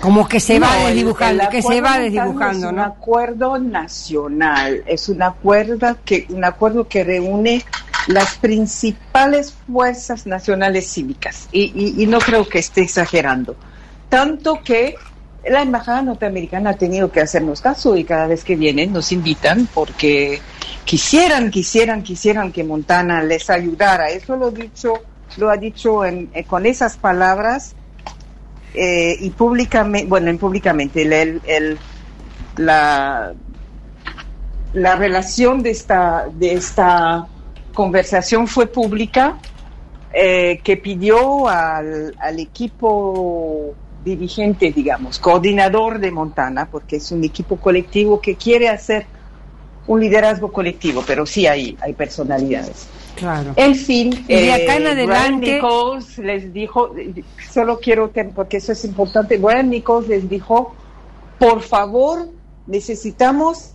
Como que se va No, desdibujando, el que se va desdibujando, es un ¿no? acuerdo nacional, es un acuerdo que un acuerdo que reúne las principales fuerzas nacionales cívicas y, y- y no creo que esté exagerando, tanto que la embajada norteamericana ha tenido que hacernos caso y cada vez que vienen nos invitan porque quisieran, quisieran, quisieran que Montana les ayudara. Eso lo dicho, lo ha dicho en- eh, con esas palabras eh, y públicamente, bueno, en públicamente, el- el- la, la relación de esta, de esta conversación fue pública, eh, que pidió al, al equipo dirigente, digamos, coordinador de Montana, porque es un equipo colectivo que quiere hacer un liderazgo colectivo, pero sí hay, hay personalidades. Claro. En fin, Y de acá en eh, adelante- Nichols les dijo, solo quiero, porque eso es importante, Brian Nichols les dijo, por favor, necesitamos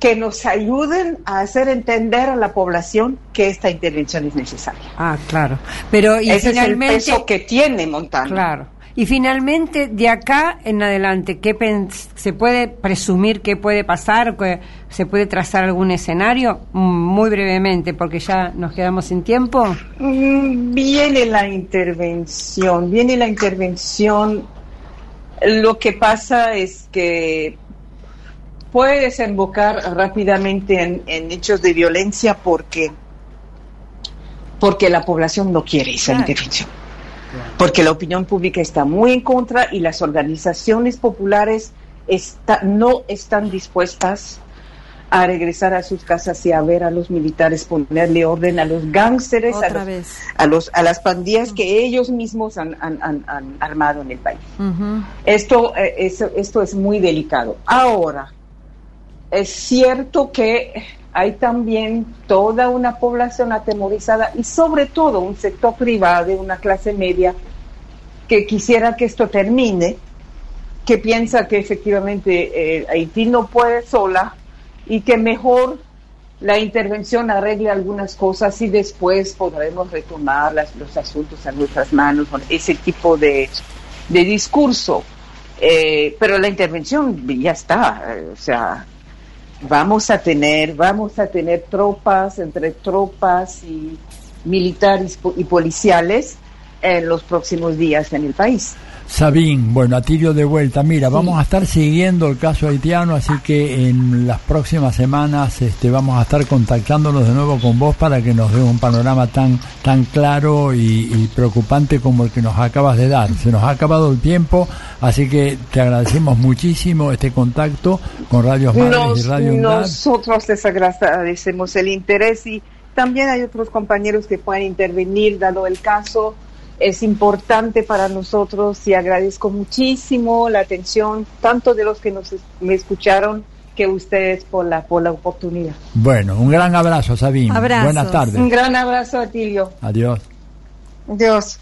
que nos ayuden a hacer entender a la población que esta intervención es necesaria. Ah, claro. Pero y Ese finalmente es el peso que tiene Montana. Claro. Y finalmente, de acá en adelante, ¿qué ¿se puede presumir qué puede pasar? ¿Que ¿Se puede trazar algún escenario? Muy brevemente, porque ya nos quedamos sin tiempo. Mm, Viene la intervención, viene la intervención. Lo que pasa es que puede desembocar rápidamente en, en hechos de violencia porque, porque la población no quiere esa intervención. Porque la opinión pública está muy en contra y las organizaciones populares está- no están dispuestas a regresar a sus casas y a ver a los militares ponerle orden a los gángsteres, a, los- a, los, a las pandillas que ellos mismos han, han- han- han armado en el país. Esto, eh, eso- esto es muy delicado. Ahora, es cierto que hay también toda una población atemorizada y sobre todo un sector privado una clase media que quisiera que esto termine, que piensa que efectivamente eh, Haití no puede sola y que mejor la intervención arregle algunas cosas y después podremos retomar las- los asuntos a nuestras manos, con ese tipo de, de discurso. Eh, pero la intervención ya está, eh, o sea, vamos a tener, vamos a tener tropas, entre tropas y militares y policiales en los próximos días en el país. Sabín, bueno, Atilio de vuelta. Mira, vamos a estar siguiendo el caso haitiano, así que en las próximas semanas este, vamos a estar contactándonos de nuevo con vos para que nos dé un panorama tan tan claro y, y preocupante como el que nos acabas de dar. Se nos ha acabado el tiempo, así que te agradecemos muchísimo este contacto con Radios Madres Nos- y Radio nosotros les agradecemos el interés y también hay otros compañeros que pueden intervenir dado el caso. Es importante para nosotros y agradezco muchísimo la atención tanto de los que nos me escucharon que ustedes por la por la oportunidad. Bueno, un gran abrazo, Sabine. Abrazos. Buenas tardes. Un gran abrazo, Atilio. Adiós. Adiós.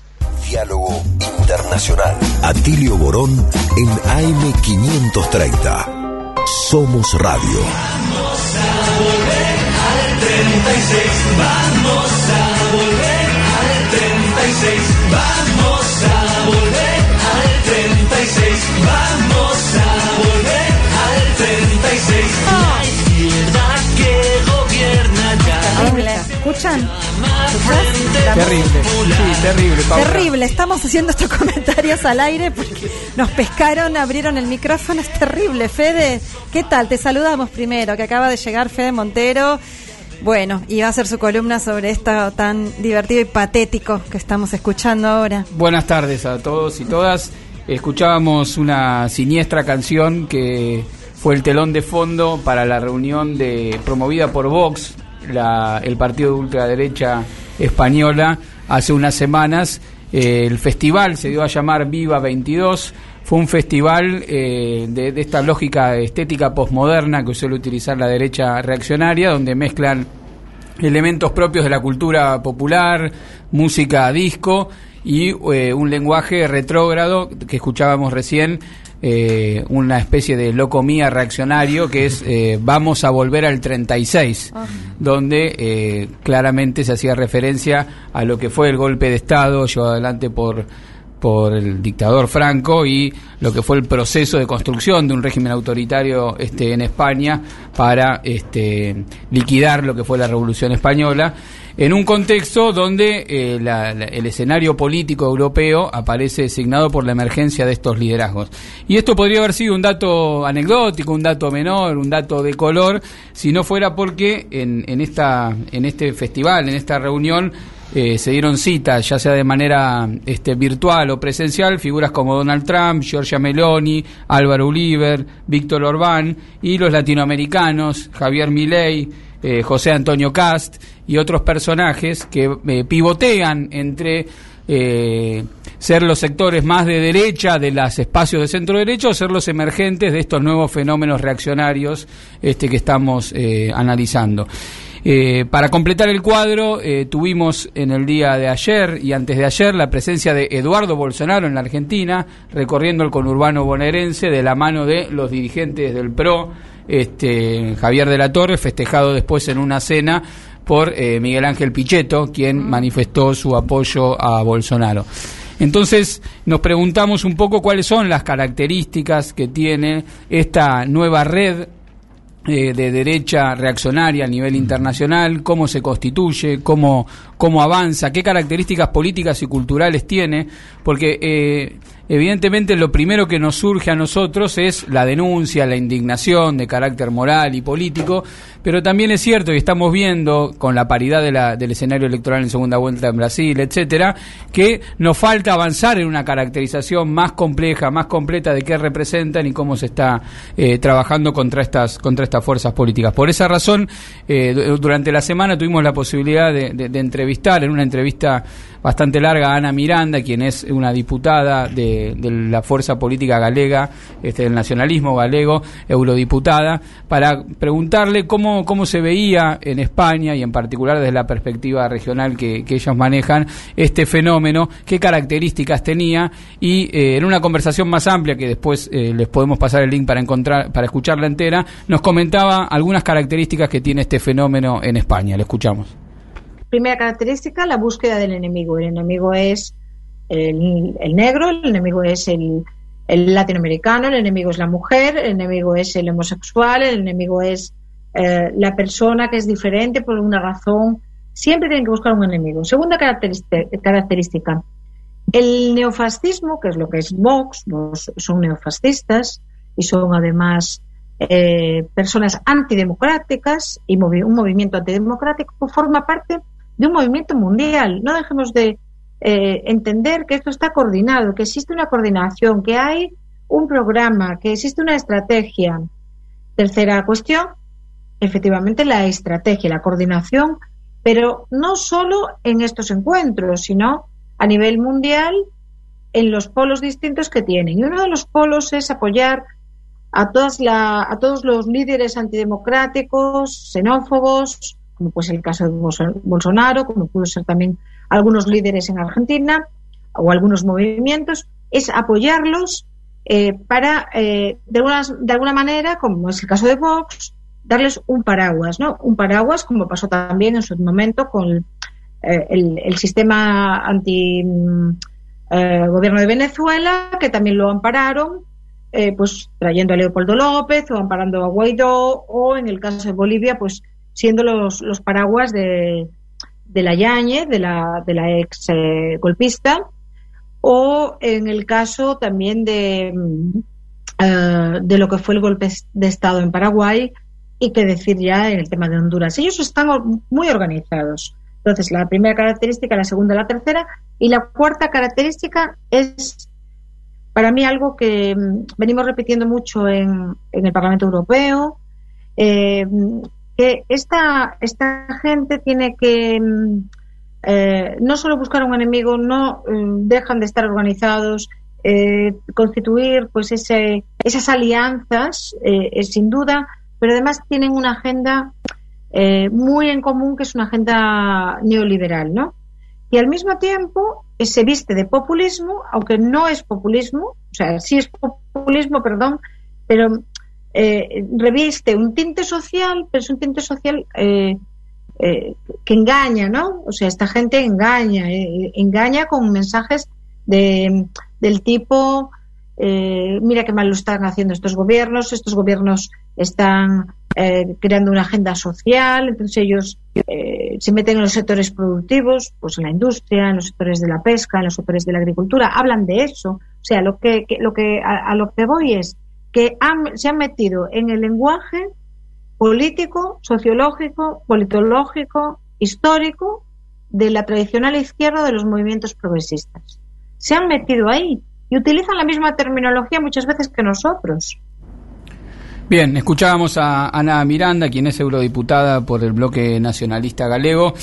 Diálogo Internacional. Atilio Borón en AM530. Somos Radio. Vamos a volver al 36. Vamos a volver al 36. Vamos a volver al 36. Vamos a volver al 36. La izquierda que gobierna ya. Terrible. ¿Escuchan? Terrible, sí, terrible. Paula. Terrible, estamos haciendo estos (laughs) comentarios al aire porque nos pescaron, abrieron el micrófono, es terrible. Fede, ¿qué tal? Te saludamos primero, que acaba de llegar Fede Montero. Bueno, y va a hacer su columna sobre esto tan divertido y patético que estamos escuchando ahora. Buenas tardes a todos y todas. Escuchábamos una siniestra canción que fue el telón de fondo para la reunión de promovida por Vox, la- el partido de ultraderecha española, hace unas semanas. Eh, el festival se dio a llamar Viva 22. Fue un festival eh, de, de esta lógica estética posmoderna que suele utilizar la derecha reaccionaria, donde mezclan elementos propios de la cultura popular, música disco y eh, un lenguaje retrógrado que escuchábamos recién, eh, una especie de locomía reaccionario que es eh, vamos a volver al 36, donde eh, claramente se hacía referencia a lo que fue el golpe de Estado llevado adelante por por el dictador Franco y lo que fue el proceso de construcción de un régimen autoritario este, en España para este, liquidar lo que fue la Revolución Española, en un contexto donde eh, la- la- el escenario político europeo aparece designado por la emergencia de estos liderazgos. Y esto podría haber sido un dato anecdótico, un dato menor, un dato de color, si no fuera porque en, en, esta, en este festival, en esta reunión, eh, se dieron citas, ya sea de manera este, virtual o presencial, figuras como Donald Trump, Giorgia Meloni, Álvaro Oliver, Víctor Orbán y los latinoamericanos, Javier Milei, eh, José Antonio Cast y otros personajes que eh, pivotean entre eh, ser los sectores más de derecha de los espacios de centro derecha o ser los emergentes de estos nuevos fenómenos reaccionarios este, que estamos analizando. Eh, para completar el cuadro, eh, tuvimos en el día de ayer y antes de ayer la presencia de Eduardo Bolsonaro en la Argentina, recorriendo el conurbano bonaerense de la mano de los dirigentes del PRO, este, Javier de la Torre, festejado después en una cena por eh, Miguel Ángel Pichetto, quien manifestó su apoyo a Bolsonaro. Entonces nos preguntamos un poco cuáles son las características que tiene esta nueva red eh, de derecha reaccionaria a nivel internacional, cómo se constituye, cómo, cómo avanza, qué características políticas y culturales tiene, porque eh, evidentemente lo primero que nos surge a nosotros es la denuncia, la indignación de carácter moral y político, pero también es cierto y estamos viendo con la paridad del escenario electoral en segunda vuelta en Brasil, etcétera, que nos falta avanzar en una caracterización más compleja, más completa de qué representan y cómo se está eh, trabajando contra estas contra estas fuerzas políticas. Por esa razón, eh, du- durante la semana tuvimos la posibilidad de entrevistar en una entrevista bastante larga a Ana Miranda, quien es una diputada de, de la fuerza política galega, este, del nacionalismo galego, eurodiputada, para preguntarle cómo, cómo se veía en España y en particular desde la perspectiva regional que, ellos manejan este fenómeno, qué características tenía y eh, en una conversación más amplia que después eh, les podemos pasar el link para encontrar para escucharla entera, nos comentaba algunas características que tiene este fenómeno en España. Le escuchamos. Primera característica, la búsqueda del enemigo. El enemigo es el, negro, el enemigo es el latinoamericano, el enemigo es la mujer, el enemigo es el homosexual, el enemigo es eh, la persona que es diferente por una razón. Siempre tienen que buscar un enemigo. Segunda característica, el neofascismo, que es lo que es Vox, son neofascistas y son además eh, personas antidemocráticas y un movimiento antidemocrático forma parte de un movimiento mundial. No dejemos de eh, entender que esto está coordinado, que existe una coordinación, que hay un programa, que existe una estrategia. Tercera cuestión, efectivamente la estrategia, la coordinación, pero no solo en estos encuentros, sino a nivel mundial en los polos distintos que tienen. Y uno de los polos es apoyar a, todas la, a todos los líderes antidemocráticos, xenófobos, como pues el caso de Bolso- Bolsonaro, como pudo ser también algunos líderes en Argentina o algunos movimientos, es apoyarlos eh, para, eh, de, alguna, de alguna manera, como es el caso de Vox, darles un paraguas, ¿no? Un paraguas, como pasó también en su momento con eh, el, sistema anti mm, eh, gobierno de Venezuela, que también lo ampararon, eh, pues trayendo a Leopoldo López o amparando a Guaidó, o en el caso de Bolivia, pues siendo los, los paraguas de, la Yañez, de la, de la ex golpista, o en el caso también de, mm, de lo que fue el golpe de Estado en Paraguay y que decir ya en el tema de Honduras. Ellos están muy organizados. Entonces, la primera característica, la segunda, la tercera y la cuarta característica es para mí algo que mm, venimos repitiendo mucho en, en el Parlamento Europeo, eh, que esta, esta gente tiene que mm, eh, no solo buscar un enemigo, no mm, dejan de estar organizados, eh, constituir pues ese, esas alianzas, sin duda, pero además tienen una agenda eh, muy en común que es una agenda neoliberal, ¿no? Y al mismo tiempo eh, se viste de populismo, aunque no es populismo, o sea, sí es populismo, perdón, pero eh, reviste un tinte social, pero es un tinte social eh, eh, que engaña, ¿no? O sea, esta gente engaña, engaña con mensajes de, del tipo, eh, mira qué mal lo están haciendo estos gobiernos, estos gobiernos están eh, creando una agenda social, entonces ellos eh, se meten en los sectores productivos, pues en la industria, en los sectores de la pesca, en los sectores de la agricultura, hablan de eso. O sea, lo que, lo que a, lo que voy es que se han metido en el lenguaje político, sociológico, politológico, histórico de la tradicional izquierda de los movimientos progresistas. Se han metido ahí y utilizan la misma terminología muchas veces que nosotros. Bien, escuchábamos a Ana Miranda, quien es eurodiputada por el bloque nacionalista galego,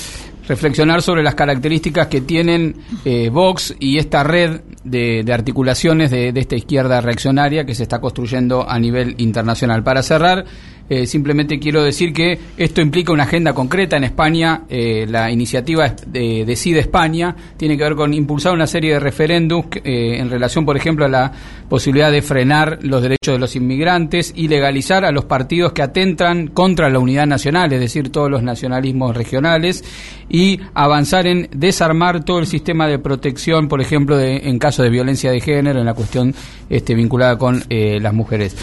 reflexionar sobre las características que tienen eh, Vox y esta red de, de articulaciones de, de esta izquierda reaccionaria que se está construyendo a nivel internacional. Para cerrar, eh, simplemente quiero decir que esto implica una agenda concreta en España. eh, la iniciativa de Decide España tiene que ver con impulsar una serie de referéndums eh, en relación, por ejemplo, a la posibilidad de frenar los derechos de los inmigrantes y legalizar a los partidos que atentan contra la unidad nacional, es decir, todos los nacionalismos regionales, y avanzar en desarmar todo el sistema de protección, por ejemplo, de, en caso de violencia de género, en la cuestión este, vinculada con las mujeres.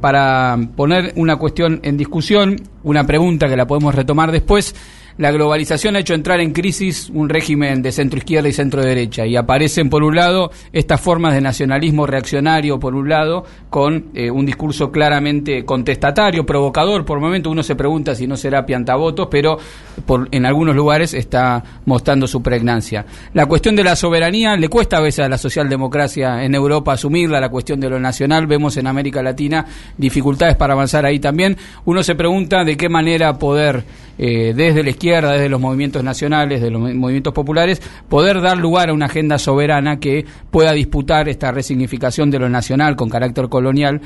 Para poner una cuestión en discusión, una pregunta que la podemos retomar después, la globalización ha hecho entrar en crisis un régimen de centro izquierda y centro derecha y aparecen por un lado estas formas de nacionalismo reaccionario por un lado con eh, un discurso claramente contestatario, provocador por momento uno se pregunta si no será piantavotos pero por, en algunos lugares está mostrando su pregnancia. La cuestión de la soberanía le cuesta a veces a la socialdemocracia en Europa asumirla, la cuestión de lo nacional, vemos en América Latina dificultades para avanzar ahí también. Uno se pregunta de qué manera poder eh, desde la izquierda, desde los movimientos nacionales, de los mo- movimientos populares, poder dar lugar a una agenda soberana que pueda disputar esta resignificación de lo nacional con carácter colonial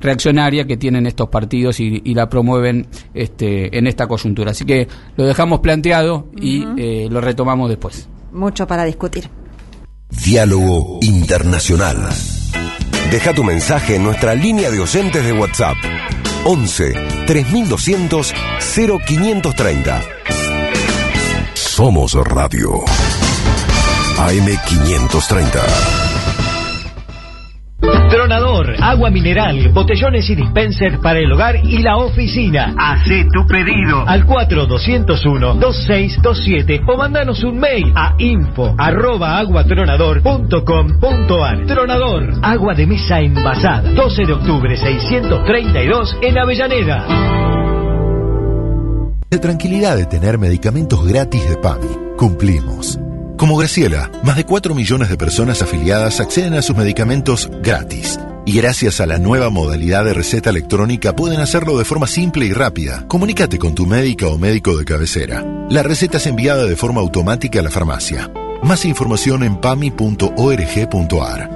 reaccionaria que tienen estos partidos y, y la promueven este, en esta coyuntura. Así que lo dejamos planteado y eh, lo retomamos después. Mucho para discutir. Diálogo Internacional. Deja tu mensaje en nuestra línea de oyentes de WhatsApp. 11 3200 0530. Somos Radio. AM530. Tronador, agua mineral, botellones y dispensers para el hogar y la oficina. Hacé tu pedido al 4201-2627 o mandanos un mail a info arroba aguatronador.com.ar. Tronador, agua de mesa envasada. 12 de octubre 632 en Avellaneda. La tranquilidad de tener medicamentos gratis de PAMI. Cumplimos. Como Graciela, más de 4 millones de personas afiliadas acceden a sus medicamentos gratis. Y gracias a la nueva modalidad de receta electrónica pueden hacerlo de forma simple y rápida. Comunícate con tu médica o médico de cabecera. La receta es enviada de forma automática a la farmacia. Más información en pami.org.ar.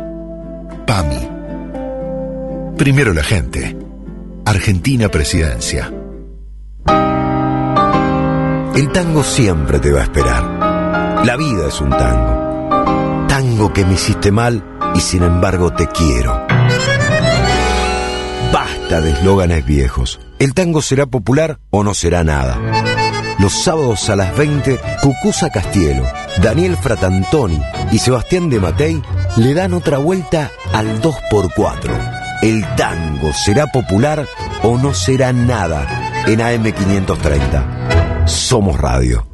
PAMI. Primero la gente. Argentina Presidencia. El tango siempre te va a esperar. La vida es un tango. Tango que me hiciste mal y sin embargo te quiero. Basta de eslóganes viejos. El tango será popular o no será nada. Los sábados a las 20, Cucusa Castielo, Daniel Fratantoni y Sebastián de Matei le dan otra vuelta al 2x4. El tango será popular o no será nada en AM530. Somos Radio.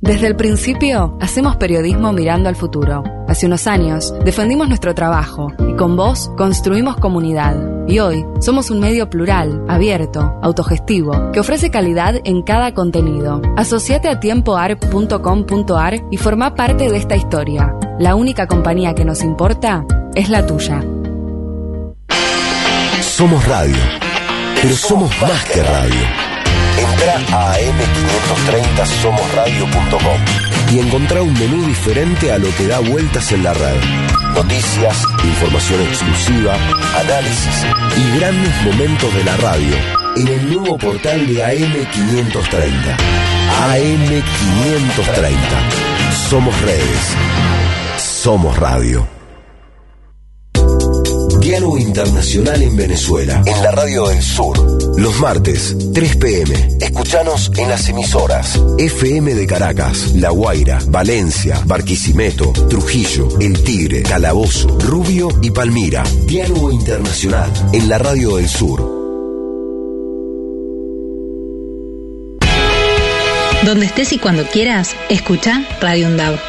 Desde el principio, hacemos periodismo mirando al futuro. Hace unos años, defendimos nuestro trabajo y con vos construimos comunidad. Y hoy, somos un medio plural, abierto, autogestivo, que ofrece calidad en cada contenido. Asociate a tiempoarp.com.ar y forma parte de esta historia. La única compañía que nos importa es la tuya. Somos radio, pero somos más que radio. Entra a am530somosradio.com y encontrá un menú diferente a lo que da vueltas en la red. Noticias, información exclusiva, análisis y grandes momentos de la radio en el nuevo portal de AM530. AM530. Somos redes. Somos radio. Diálogo Internacional en Venezuela, en la Radio del Sur. Los martes, 3 pm. Escuchanos en las emisoras FM de Caracas, La Guaira, Valencia, Barquisimeto, Trujillo, El Tigre, Calabozo, Rubio y Palmira. Diálogo Internacional en la Radio del Sur. Donde estés y cuando quieras, escucha Radio UNDAV.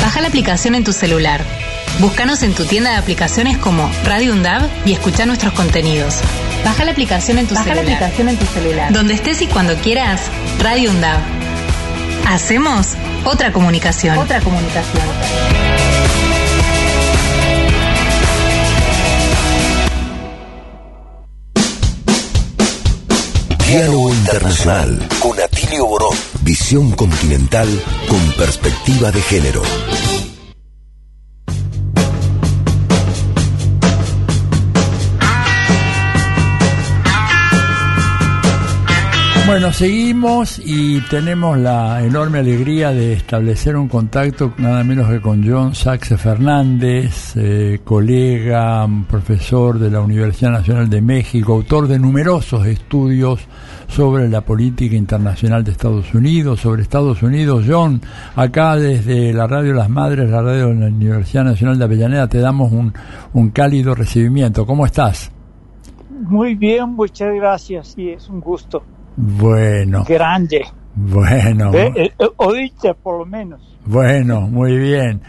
Baja la aplicación en tu celular. Búscanos en tu tienda de aplicaciones como Radio UNDAV y escucha nuestros contenidos. Baja la aplicación en tu Baja la celular. aplicación en tu celular. Donde estés y cuando quieras, Radio UNDAV. Hacemos otra comunicación. Otra comunicación. Diálogo Internacional con Atilio Boró. Visión continental con perspectiva de género. Bueno, seguimos y tenemos la enorme alegría de establecer un contacto nada menos que con John Saxe Fernández, eh, colega, profesor de la Universidad Nacional de México, autor de numerosos estudios sobre la política internacional de Estados Unidos, sobre Estados Unidos. John, acá desde la Radio Las Madres, la radio de la Universidad Nacional de Avellaneda, te damos un, un cálido recibimiento. ¿Cómo estás? Muy bien, muchas gracias y es un gusto Bueno, grande. bueno. Eh, eh, eh, oíste por lo menos. Bueno, muy bien.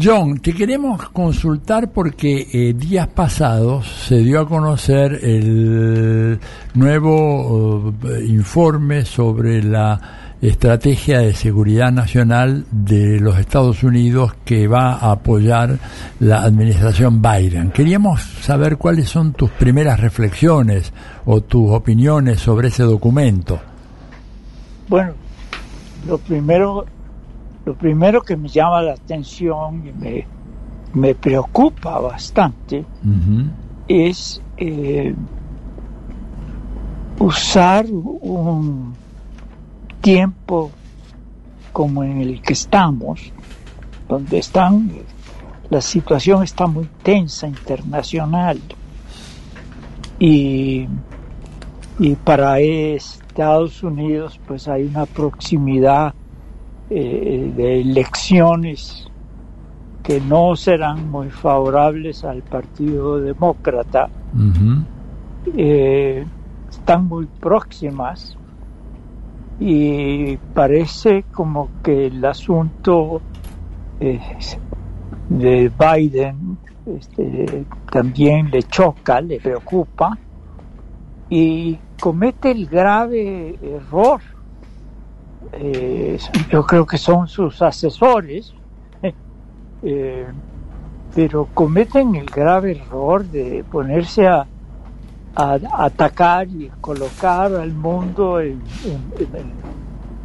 John, te queremos consultar porque eh, días pasados se dio a conocer el nuevo informe sobre la estrategia de seguridad nacional de los Estados Unidos que va a apoyar la administración Biden. Queríamos saber cuáles son tus primeras reflexiones o tus opiniones sobre ese documento. Bueno, lo primero, lo primero que me llama la atención y me, me preocupa bastante es eh, usar un tiempo como en el que estamos, donde están, la situación está muy tensa internacional. Y, y para Estados Unidos pues hay una proximidad eh, de elecciones que no serán muy favorables al Partido Demócrata, eh, están muy próximas y parece como que el asunto eh, de Biden este, también le choca, le preocupa y comete el grave error. Eh, yo creo que son sus asesores, (laughs) eh, pero cometen el grave error de ponerse a, a atacar y colocar al mundo en, en-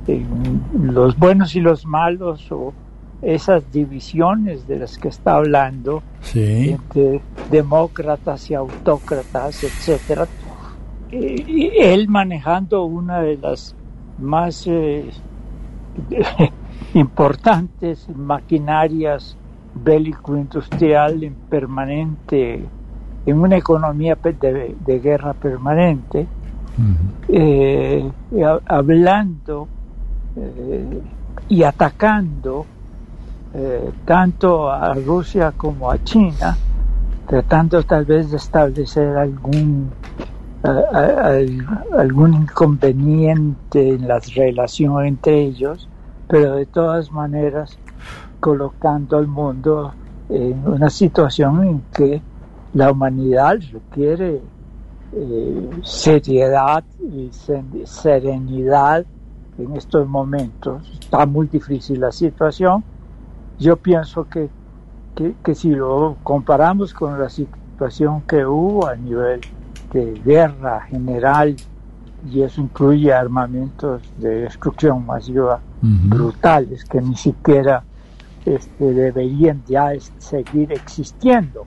en- en los buenos y los malos o esas divisiones de las que está hablando Sí. entre demócratas y autócratas, etcétera. Eh, y él manejando una de las más eh, (laughs) importantes maquinarias bélico-industrial en permanente, en una economía de, de guerra permanente, eh, ha- hablando eh, y atacando eh, tanto a Rusia como a China, tratando tal vez de establecer algún a- a- al- algún inconveniente en las relaciones entre ellos, pero de todas maneras colocando al mundo en una situación en que la humanidad requiere eh, seriedad y serenidad en estos momentos. Está muy difícil la situación. Yo pienso que, que, que si lo comparamos con la situación que hubo a nivel de guerra general, y eso incluye armamentos de destrucción masiva brutales que ni siquiera este, deberían ya seguir existiendo.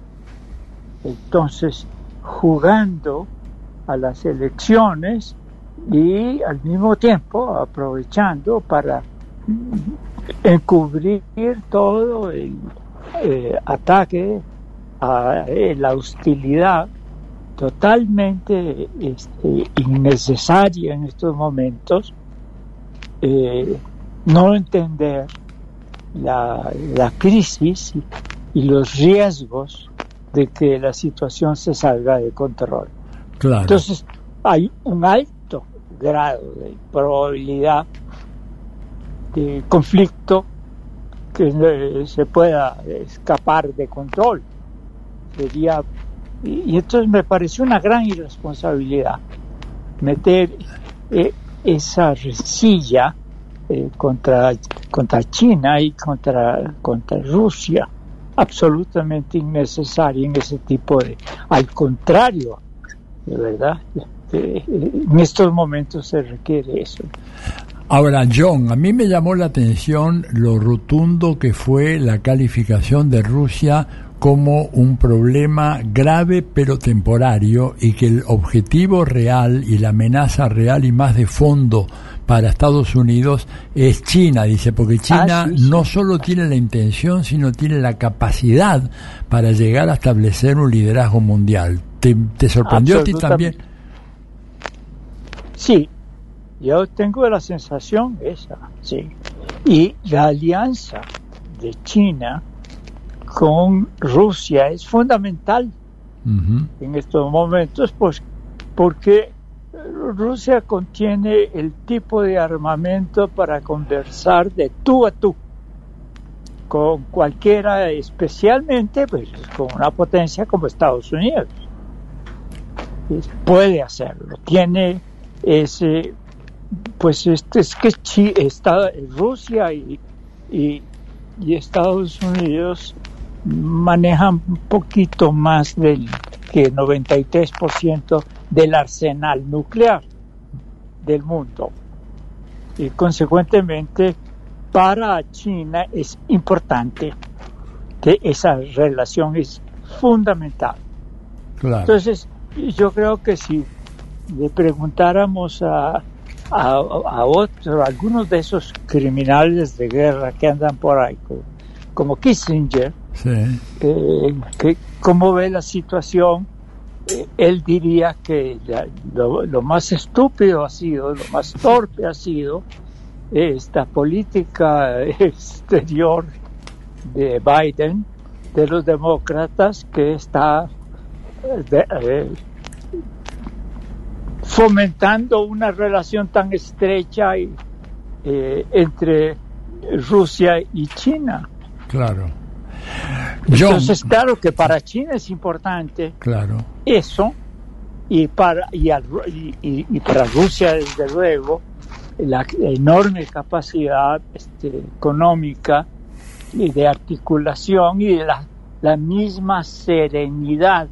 Entonces, jugando a las elecciones y al mismo tiempo aprovechando para mm, encubrir todo el eh, ataque a eh, la hostilidad totalmente este, innecesaria en estos momentos, eh, no entender la, la crisis y, y los riesgos de que la situación se salga de control. Claro. Entonces, hay un alto grado de probabilidad de conflicto que se pueda escapar de control. Sería y, y entonces me pareció una gran irresponsabilidad meter eh, esa rencilla eh, contra, contra China y contra, contra Rusia absolutamente innecesaria en ese tipo de... Al contrario, de verdad, eh, en estos momentos se requiere eso. Ahora, John, a mí me llamó la atención lo rotundo que fue la calificación de Rusia como un problema grave pero temporario y que el objetivo real y la amenaza real y más de fondo para Estados Unidos es China, dice, porque China Ah, sí, sí. no solo tiene la intención, sino tiene la capacidad para llegar a establecer un liderazgo mundial. ¿Te, te sorprendió a ti también? Sí, yo tengo la sensación esa, sí. Y la alianza de China con Rusia es fundamental en estos momentos, pues porque Rusia contiene el tipo de armamento para conversar de tú a tú con cualquiera, especialmente pues, con una potencia como Estados Unidos. Puede hacerlo, tiene ese, pues este es que está Rusia y, y, y Estados Unidos manejan un poquito más del que 93% del arsenal nuclear del mundo. Y consecuentemente para China es importante que esa relación es fundamental. Claro. Entonces, yo creo que si le preguntáramos a, a, a otro, a algunos de esos criminales de guerra que andan por ahí, como, Kissinger, Sí. eh, que cómo ve la situación, él diría que lo, lo más estúpido ha sido, lo más torpe ha sido esta política (laughs) exterior de Biden, de los demócratas, que está eh, eh, fomentando una relación tan estrecha eh, entre Rusia y China. Claro. John, Entonces, claro que para China es importante claro. eso y para y, al- y- y- y para Rusia desde luego la enorme capacidad este, económica y de articulación y de la, la misma serenidad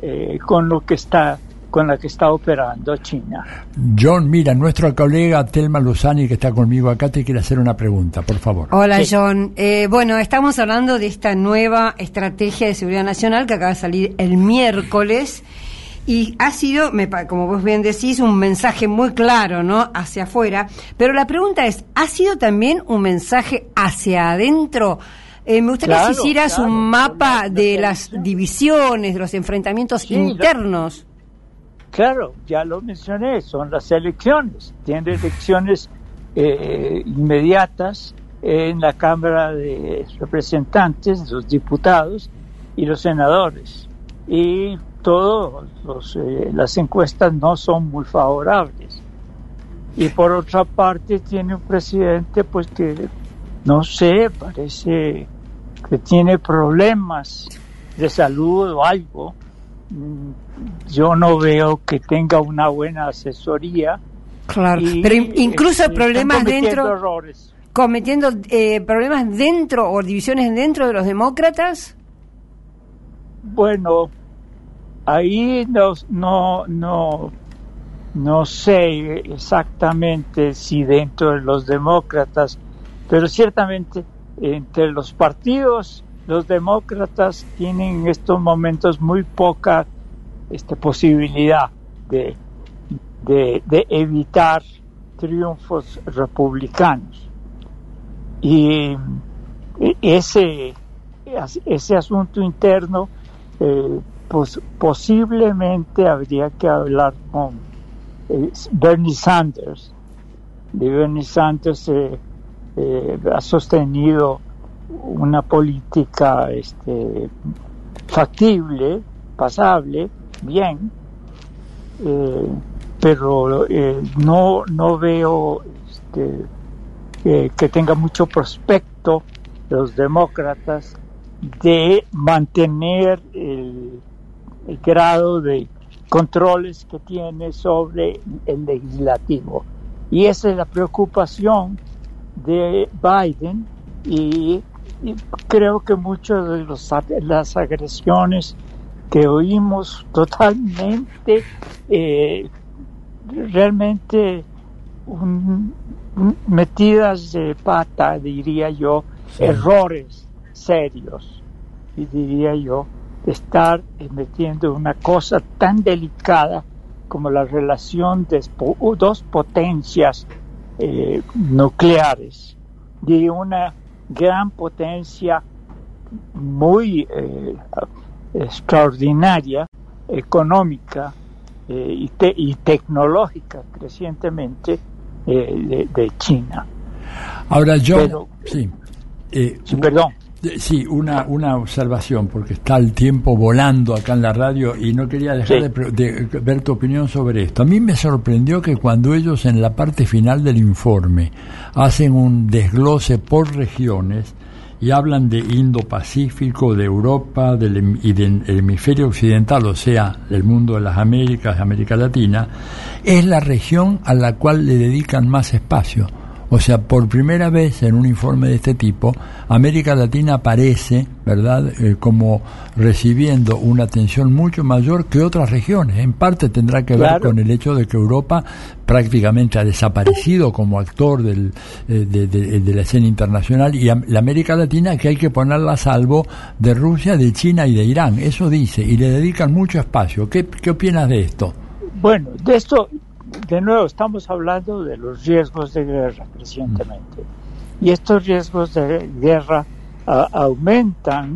eh, con lo que está con la que está operando China. John, mira, nuestro colega Telma Luzani, que está conmigo acá, te quiere hacer una pregunta, por favor. Hola John. Eh, bueno, estamos hablando de esta nueva estrategia de seguridad nacional que acaba de salir el miércoles y ha sido, me pa- como vos bien decís, un mensaje muy claro, ¿no? Hacia afuera. Pero la pregunta es, ¿ha sido también un mensaje hacia adentro? Eh, me gustaría Claro, que hicieras claro, un mapa de las divisiones, de los enfrentamientos Sí, lo- internos. Claro, ya lo mencioné, son las elecciones. Tiene elecciones eh, inmediatas en la Cámara de Representantes, los diputados y los senadores. Y todas las encuestas no son muy favorables. Y por otra parte tiene un presidente pues que, no sé, parece que tiene problemas de salud o algo. Mm, Yo no veo que tenga una buena asesoría. Claro, Y, pero in- incluso este, problemas dentro, errores. cometiendo eh, problemas dentro o divisiones dentro de los demócratas. Bueno, ahí no, no, no, no sé exactamente si dentro de los demócratas, pero ciertamente entre los partidos, los demócratas tienen en estos momentos muy poca este, posibilidad de, de, evitar triunfos republicanos. Y e- ese, ese asunto interno pues posiblemente habría que hablar con eh, Bernie Sanders. De Bernie Sanders eh, ha sostenido una política este, factible, pasable, bien, eh, pero eh, no, no veo este, que, que tenga mucho prospecto los demócratas de mantener el, el grado de controles que tiene sobre el legislativo. Y esa es la preocupación de Biden y, y creo que muchas de los, las agresiones que oímos totalmente, eh, realmente un- un- metidas de pata, diría yo, errores serios, y diría yo, estar metiendo una cosa tan delicada como la relación de dos potencias eh, nucleares de una gran potencia muy eh, extraordinaria, económica eh, y, te- y tecnológica crecientemente eh, de, de China. Ahora, Pero- sí. Perdón. Eh, Sí, una, una observación, porque está el tiempo volando acá en la radio y no quería dejar Sí. de, de ver tu opinión sobre esto. A mí me sorprendió que cuando ellos en la parte final del informe hacen un desglose por regiones y hablan de Indo-Pacífico, de Europa del, y del hemisferio occidental, o sea, del mundo de las Américas, de América Latina, es la región a la cual le dedican más espacio. O sea, por primera vez en un informe de este tipo, América Latina aparece, ¿verdad?, Eh, como recibiendo una atención mucho mayor que otras regiones. En parte tendrá que ver con el hecho de que Europa prácticamente ha desaparecido como actor del, eh, de, de- de la escena internacional y la América Latina que hay que ponerla a salvo de Rusia, de China y de Irán. Eso dice, y le dedican mucho espacio. ¿Qué, qué opinas de esto? Bueno, de esto, de nuevo, estamos hablando de los riesgos de guerra crecientemente. Y estos riesgos de guerra ah, aumentan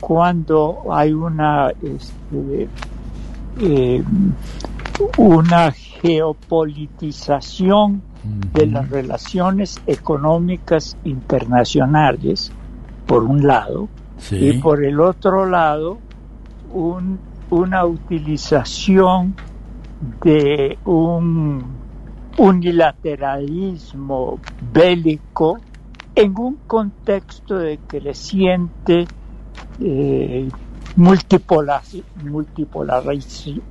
cuando hay una, este, eh, una geopolitización de las relaciones económicas internacionales, por un lado, Sí. y por el otro lado, un- una utilización de un unilateralismo bélico en un contexto de creciente eh, multipolariz- multipolariz-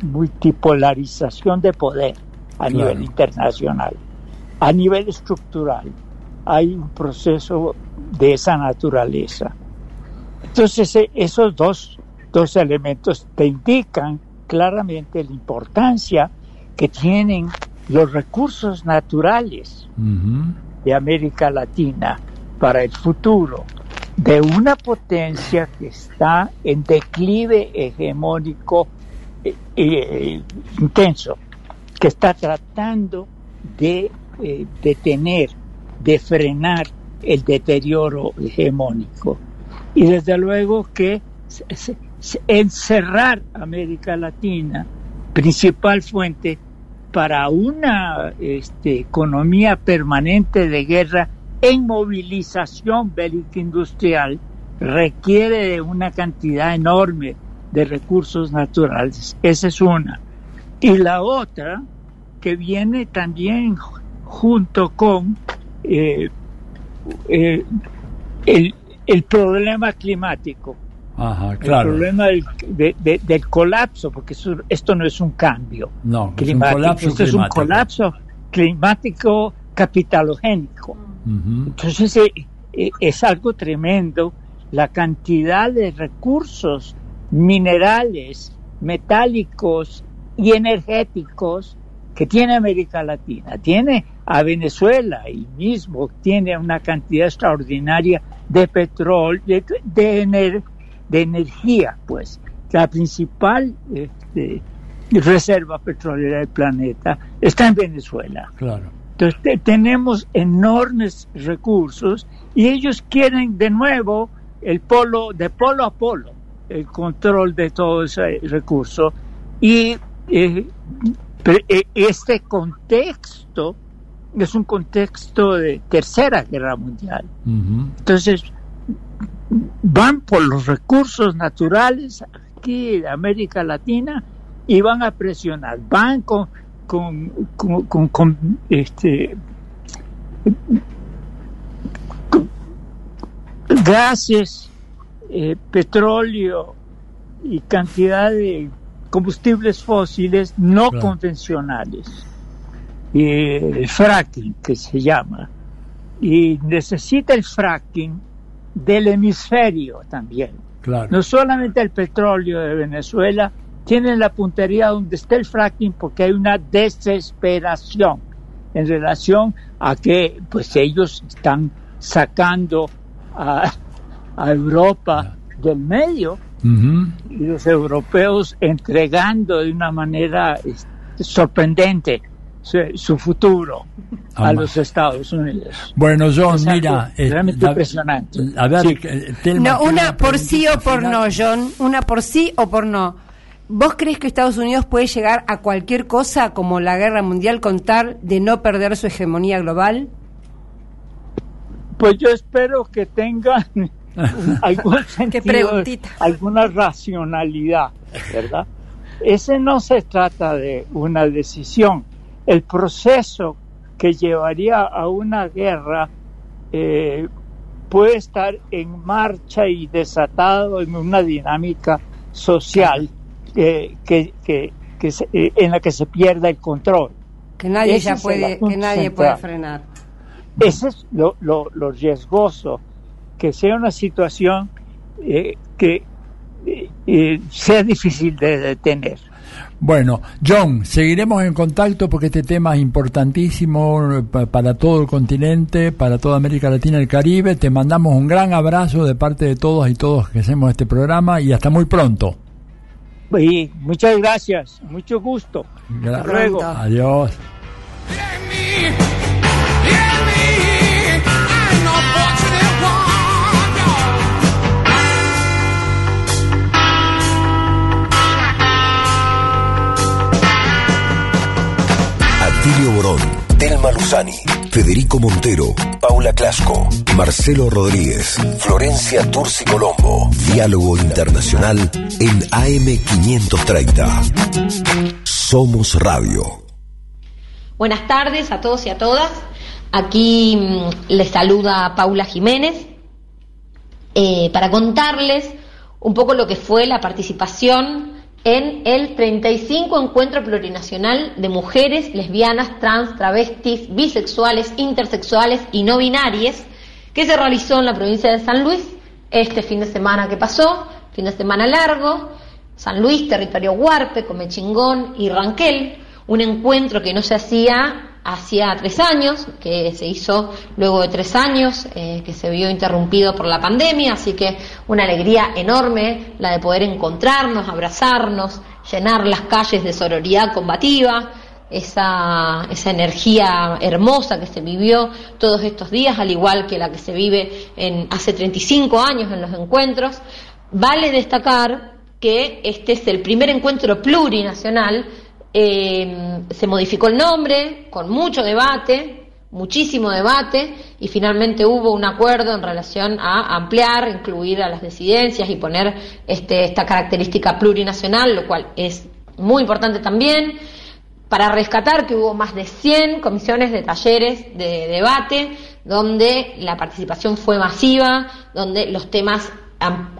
multipolarización de poder a Claro. nivel internacional, a nivel estructural. Hay un proceso de esa naturaleza. Entonces, eh, esos dos, dos elementos te indican claramente la importancia que tienen los recursos naturales de América Latina para el futuro de una potencia que está en declive hegemónico eh, eh, intenso, que está tratando de eh, detener, de frenar el deterioro hegemónico. Y desde luego que se- se- encerrar América Latina, principal fuente para una este, economía permanente de guerra en movilización bélica industrial, requiere de una cantidad enorme de recursos naturales. Esa es una. Y la otra, que viene también ju- junto con eh, eh, el, el problema climático. Ajá, El problema del, de- de- del colapso, porque esto no es un cambio No, es un climático, colapso esto es un colapso climático capitalogénico. Entonces eh, eh, es algo tremendo la cantidad de recursos minerales, metálicos y energéticos que tiene América Latina. Tiene a Venezuela y mismo tiene una cantidad extraordinaria de petróleo, de, de, ener- de energía, pues. La principal este, reserva petrolera del planeta está en Venezuela. Claro. Entonces te- tenemos enormes recursos y ellos quieren de nuevo el polo, de polo a polo, el control de todo ese recurso. Y eh, eh, este contexto es un contexto de tercera guerra mundial. Entonces, van por los recursos naturales aquí de América Latina y van a presionar. Van con, con, con, con- con, este, gases, eh, petróleo y cantidad de combustibles fósiles no Claro. convencionales. Y el fracking, que se llama. Y necesita el fracking del hemisferio también. Claro. No solamente el petróleo de Venezuela, tienen la puntería donde está el fracking porque hay una desesperación en relación a que pues ellos están sacando a, a Europa del medio y los europeos entregando de una manera este, sorprendente su, futuro a los Estados Unidos. Bueno, John, Es mira, eh, realmente la- impresionante. a ver, Sí. eh, Telma, No, una por sí o por final. no, John. Una por sí o por no. ¿Vos crees que Estados Unidos puede llegar a cualquier cosa como la guerra mundial con tal de no perder su hegemonía global? Pues yo espero que tengan (laughs) algún sentido, alguna racionalidad, ¿verdad? Ese no se trata de una decisión. El proceso que llevaría a una guerra eh, puede estar en marcha y desatado en una dinámica social eh, que, que- que se- eh, en la que se pierda el control. Que nadie Ese ya puede, que nadie puede frenar. Ese es lo, lo, lo riesgoso, que sea una situación que sea difícil de detener. Bueno, John, seguiremos en contacto porque este tema es importantísimo eh, pa- para todo el continente, para toda América Latina y el Caribe. Te mandamos un gran abrazo de parte de todos y todos que hacemos este programa y hasta muy pronto. Y muchas gracias, mucho gusto. Gra- Hasta luego. Adiós. Atilio Borón, Telma Luzani, Federico Montero, Paula Clasco, Marcelo Rodríguez, Florencia Turci Colombo. Diálogo Internacional en AM530. Somos Radio. Buenas tardes a todos y a todas. Aquí mm, les saluda Paula Jiménez eh, para contarles un poco lo que fue la participación en el 35 Encuentro Plurinacional de Mujeres, Lesbianas, Trans, Travestis, Bisexuales, Intersexuales y No Binarias que se realizó en la provincia de San Luis este fin de semana que pasó, fin de semana largo, San Luis, territorio Huarpe, Comechingón y Ranquel, un encuentro que no se hacía hacía tres años, que se hizo luego de tres años, eh, que se vio interrumpido por la pandemia, así que una alegría enorme la de poder encontrarnos, abrazarnos, llenar las calles de sororidad combativa, esa, esa energía hermosa que se vivió todos estos días, al igual que la que se vive en, hace 35 años en los encuentros. Vale destacar que este es el primer encuentro plurinacional eh, se modificó el nombre con mucho debate, muchísimo debate, y finalmente hubo un acuerdo en relación a ampliar, incluir a las disidencias y poner este, esta característica plurinacional, lo cual es muy importante también, para rescatar que hubo más de 100 comisiones de talleres de debate, donde la participación fue masiva, donde los temas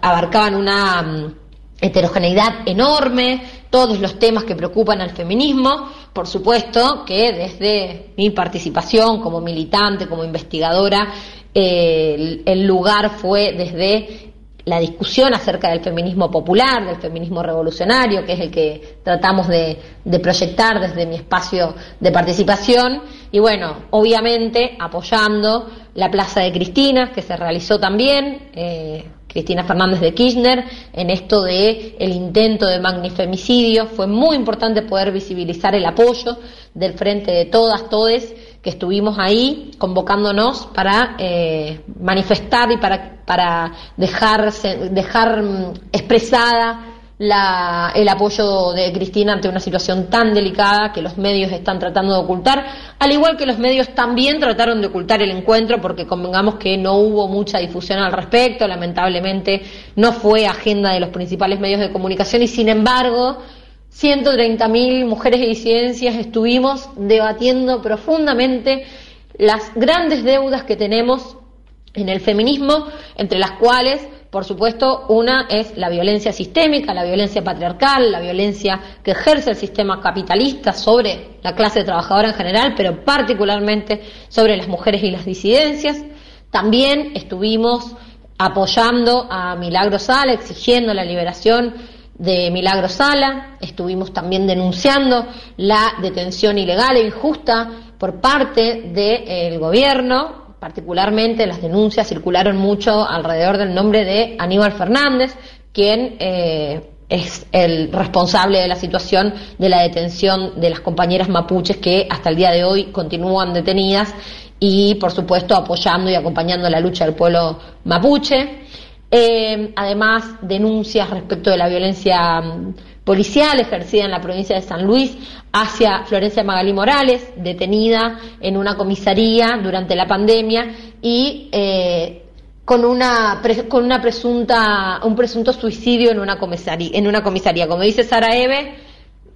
abarcaban una mm, heterogeneidad enorme, todos los temas que preocupan al feminismo, por supuesto que desde mi participación como militante, como investigadora, el, lugar fue desde la discusión acerca del feminismo popular, del feminismo revolucionario, que es el que tratamos de, proyectar desde mi espacio de participación, y bueno, obviamente apoyando la Plaza de Cristina, que se realizó también. Eh, Cristina Fernández de Kirchner en esto de el intento de magnifemicidio. Fue muy importante poder visibilizar el apoyo del frente de todas, todes, que estuvimos ahí convocándonos para eh, manifestar y para, para dejar, dejar mm, expresada la, el apoyo de Cristina ante una situación tan delicada que los medios están tratando de ocultar, al igual que los medios también trataron de ocultar el encuentro porque convengamos que no hubo mucha difusión al respecto, lamentablemente no fue agenda de los principales medios de comunicación. Y sin embargo 130.000 mujeres y disidencias estuvimos debatiendo profundamente las grandes deudas que tenemos en el feminismo, entre las cuales por supuesto, una es la violencia sistémica, la violencia patriarcal, la violencia que ejerce el sistema capitalista sobre la clase trabajadora en general, pero particularmente sobre las mujeres y las disidencias. También estuvimos apoyando a Milagro Sala, exigiendo la liberación de Milagro Sala, estuvimos también denunciando la detención ilegal e injusta por parte del gobierno particularmente las denuncias circularon mucho alrededor del nombre de Aníbal Fernández, quien eh, es el responsable de la situación de la detención de las compañeras mapuches que hasta el día de hoy continúan detenidas y, por supuesto, apoyando y acompañando la lucha del pueblo mapuche. Eh, además, denuncias respecto de la violencia policial ejercida en la provincia de San Luis hacia Florencia Magalí Morales, detenida en una comisaría durante la pandemia y eh, con una con una presunta un presunto suicidio en una comisaría, en una comisaría. Como dice Sara Eve,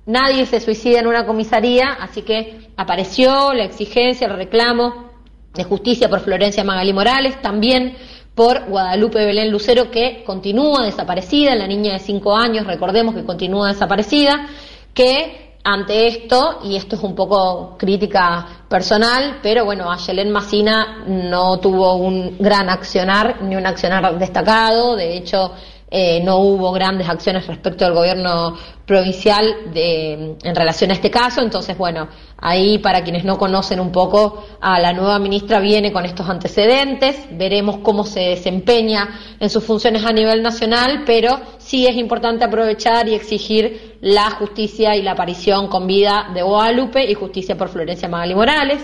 nadie se suicida en una comisaría, así que apareció la exigencia, el reclamo de justicia por Florencia Magalí Morales, también por Guadalupe Belén Lucero, que continúa desaparecida, la niña de 5 años, recordemos que continúa desaparecida, que ante esto, y esto es un poco crítica personal, pero bueno, Ayelén Macina no tuvo un gran accionar, ni un accionar destacado, de hecho, eh, no hubo grandes acciones respecto al gobierno provincial de, en relación a este caso. Entonces, bueno, ahí para quienes no conocen un poco a la nueva ministra viene con estos antecedentes, veremos cómo se desempeña en sus funciones a nivel nacional, pero sí es importante aprovechar y exigir la justicia y la aparición con vida de Guadalupe y justicia por Florencia Magali Morales.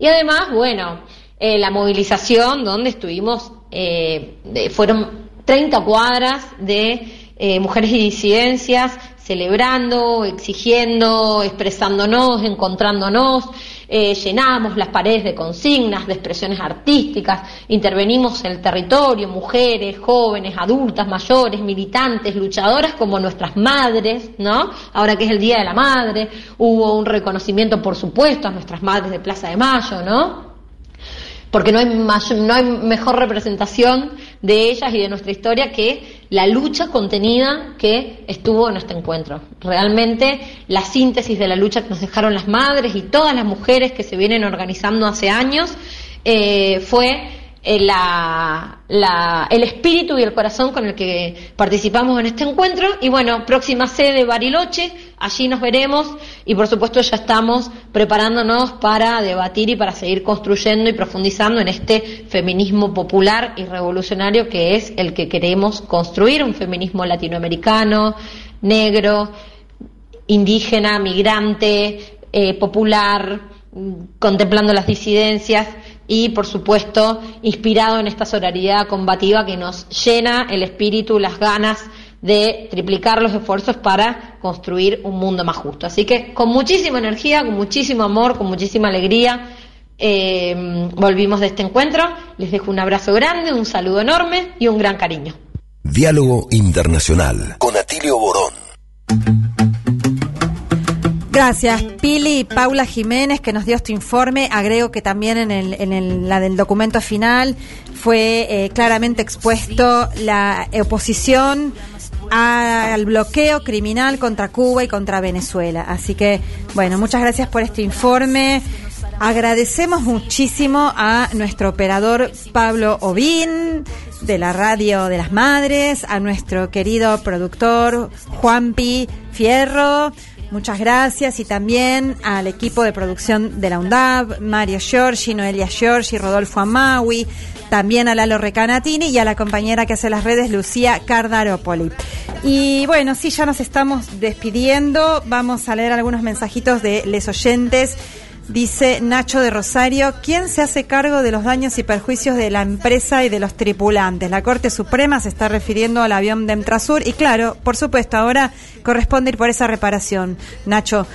Y además, bueno, eh, la movilización donde estuvimos, eh, fueron 30 cuadras de eh, mujeres y disidencias celebrando, exigiendo, expresándonos, encontrándonos, eh, llenamos las paredes de consignas, de expresiones artísticas, intervenimos en el territorio, mujeres, jóvenes, adultas, mayores, militantes, luchadoras como nuestras madres, ¿no? Ahora que es el Día de la Madre, hubo un reconocimiento, por supuesto, a nuestras madres de Plaza de Mayo, ¿no? Porque no hay, no hay mejor representación de ellas y de nuestra historia que la lucha contenida que estuvo en este encuentro. Realmente la síntesis de la lucha que nos dejaron las madres y todas las mujeres que se vienen organizando hace años eh, fue la, la- el espíritu y el corazón con el que participamos en este encuentro. Y bueno, próxima sede Bariloche, allí nos veremos. Y por supuesto ya estamos preparándonos para debatir y para seguir construyendo y profundizando en este feminismo popular y revolucionario que es el que queremos construir, un feminismo latinoamericano, negro, indígena, migrante, eh, popular, contemplando las disidencias y, por supuesto, inspirado en esta sororidad combativa que nos llena el espíritu, las ganas de triplicar los esfuerzos para construir un mundo más justo. Así que con muchísima energía, con muchísimo amor, con muchísima alegría, eh, volvimos de este encuentro. Les dejo un abrazo grande, un saludo enorme y un gran cariño. Diálogo Internacional con Atilio Borón. Gracias, Pili y Paula Jiménez, que nos dio este informe. Agrego que también en, el, en el- la del documento final fue eh, claramente expuesto la oposición al bloqueo criminal contra Cuba y contra Venezuela. Así que, bueno, muchas gracias por este informe. Agradecemos muchísimo a nuestro operador Pablo Ovín de la Radio de las Madres, a nuestro querido productor Juanpi Fierro. Muchas gracias y también al equipo de producción de la UNDAB, Mario Giorgi, Noelia Giorgi, Rodolfo Amawi, también a Lalo Recanatini y a la compañera que hace las redes, Lucía Cardaropoli. Y bueno, sí, ya nos estamos despidiendo. Vamos a leer algunos mensajitos de les oyentes. Dice Nacho de Rosario, ¿quién se hace cargo de los daños y perjuicios de la empresa y de los tripulantes? La Corte Suprema se está refiriendo al avión de Emtrasur y claro, por supuesto, ahora corresponde ir por esa reparación. Nacho,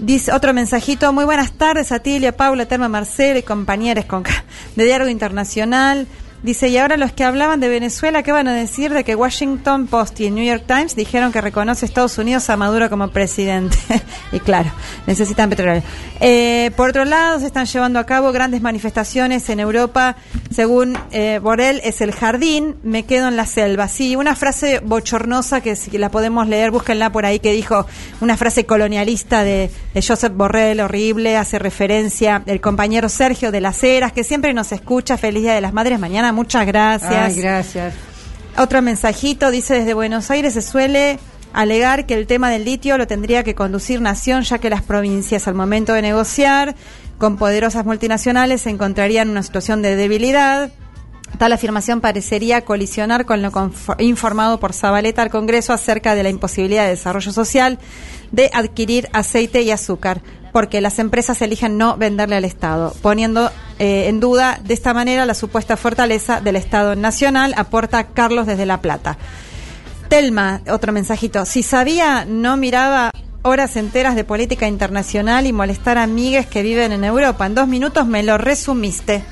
dice otro mensajito, muy buenas tardes, Atilio, Paula, Terma, Marcelo y compañeros con, (laughs) de Diálogo Internacional. Dice, y ahora los que hablaban de Venezuela, ¿qué van a decir de que Washington Post y el New York Times dijeron que reconoce Estados Unidos a Maduro como presidente? (laughs) y claro, necesitan petróleo. Eh, por otro lado, se están llevando a cabo grandes manifestaciones en Europa. Según eh, Borrell, es el jardín, me quedo en la selva. Sí, una frase bochornosa que si la podemos leer, búsquenla por ahí, que dijo una frase colonialista de, de Joseph Borrell, horrible, hace referencia el compañero Sergio de las Heras, que siempre nos escucha. Feliz Día de las Madres mañana. Muchas gracias. Ay, gracias. Otro mensajito dice desde Buenos Aires se suele alegar que el tema del litio lo tendría que conducir Nación, ya que las provincias al momento de negociar con poderosas multinacionales se encontrarían en una situación de debilidad. Tal afirmación parecería colisionar con lo informado por Zabaleta al Congreso acerca de la imposibilidad de desarrollo social de adquirir aceite y azúcar, porque las empresas eligen no venderle al Estado, poniendo eh, en duda de esta manera la supuesta fortaleza del Estado nacional, aporta Carlos desde La Plata. Telma, otro mensajito. Si sabía, no miraba horas enteras de política internacional y molestar a amigues que viven en Europa. En dos minutos me lo resumiste.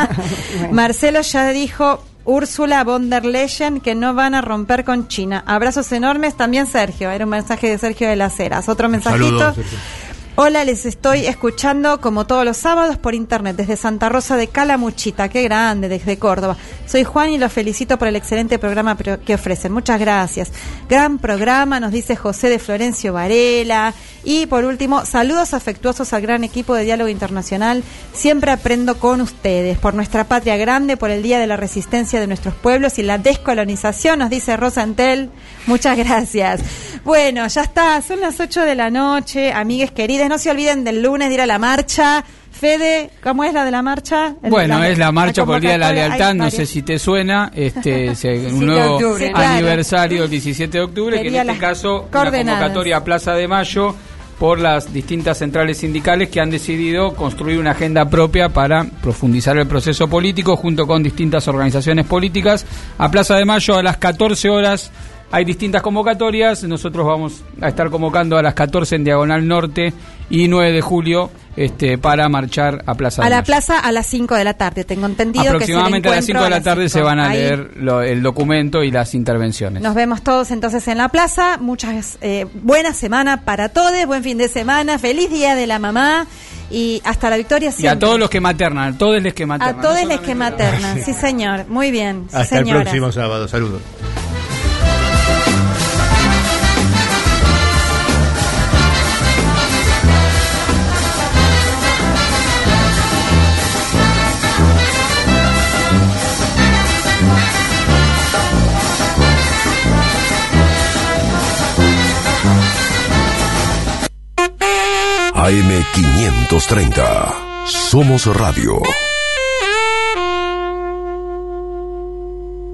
(laughs) Marcelo ya dijo Úrsula von der Leyen que no van a romper con China. Abrazos enormes. También Sergio. Era un mensaje de Sergio de las Heras. Otro mensajito. Saludos. Hola, les estoy escuchando como todos los sábados por internet desde Santa Rosa de Calamuchita, qué grande, desde Córdoba. Soy Juan y los felicito por el excelente programa pro- que ofrecen. Muchas gracias. Gran programa, nos dice José de Florencio Varela. Y por último, saludos afectuosos al gran equipo de Diálogo Internacional. Siempre aprendo con ustedes por nuestra patria grande, por el Día de la Resistencia de nuestros pueblos y la descolonización, nos dice Rosa Antel. Muchas gracias. Bueno, ya está, son las 8 de la noche, amigues queridas, no se olviden del lunes de ir a la marcha. Fede, ¿cómo es la de la marcha? El- Bueno, es la marcha por el Día de la lealtad, no sé si te suena, este, (laughs) Sí, un nuevo octubre. Sí, claro. aniversario el 17 de octubre, que en este caso una convocatoria a Plaza de Mayo por las distintas centrales sindicales que han decidido construir una agenda propia para profundizar el proceso político junto con distintas organizaciones políticas. A Plaza de Mayo a las 14 horas hay distintas convocatorias, nosotros vamos a estar convocando a las 14 en Diagonal Norte y 9 de julio este, para marchar a Plaza A de la Mayo. plaza a las 5 de la tarde, tengo entendido. Aproximadamente que a es el las 5 de la tarde las se cinco. van a Ahí leer lo- el documento y las intervenciones. Nos vemos todos entonces en la plaza. Muchas eh, buena semana para todos, buen fin de semana, feliz día de la mamá y hasta la victoria y a siempre. todos los que maternan, a todos los que A maternan. todos los que maternan, (laughs) sí señor, muy bien, sí, Hasta el próximo sábado. Saludos. AM530. Somos Radio.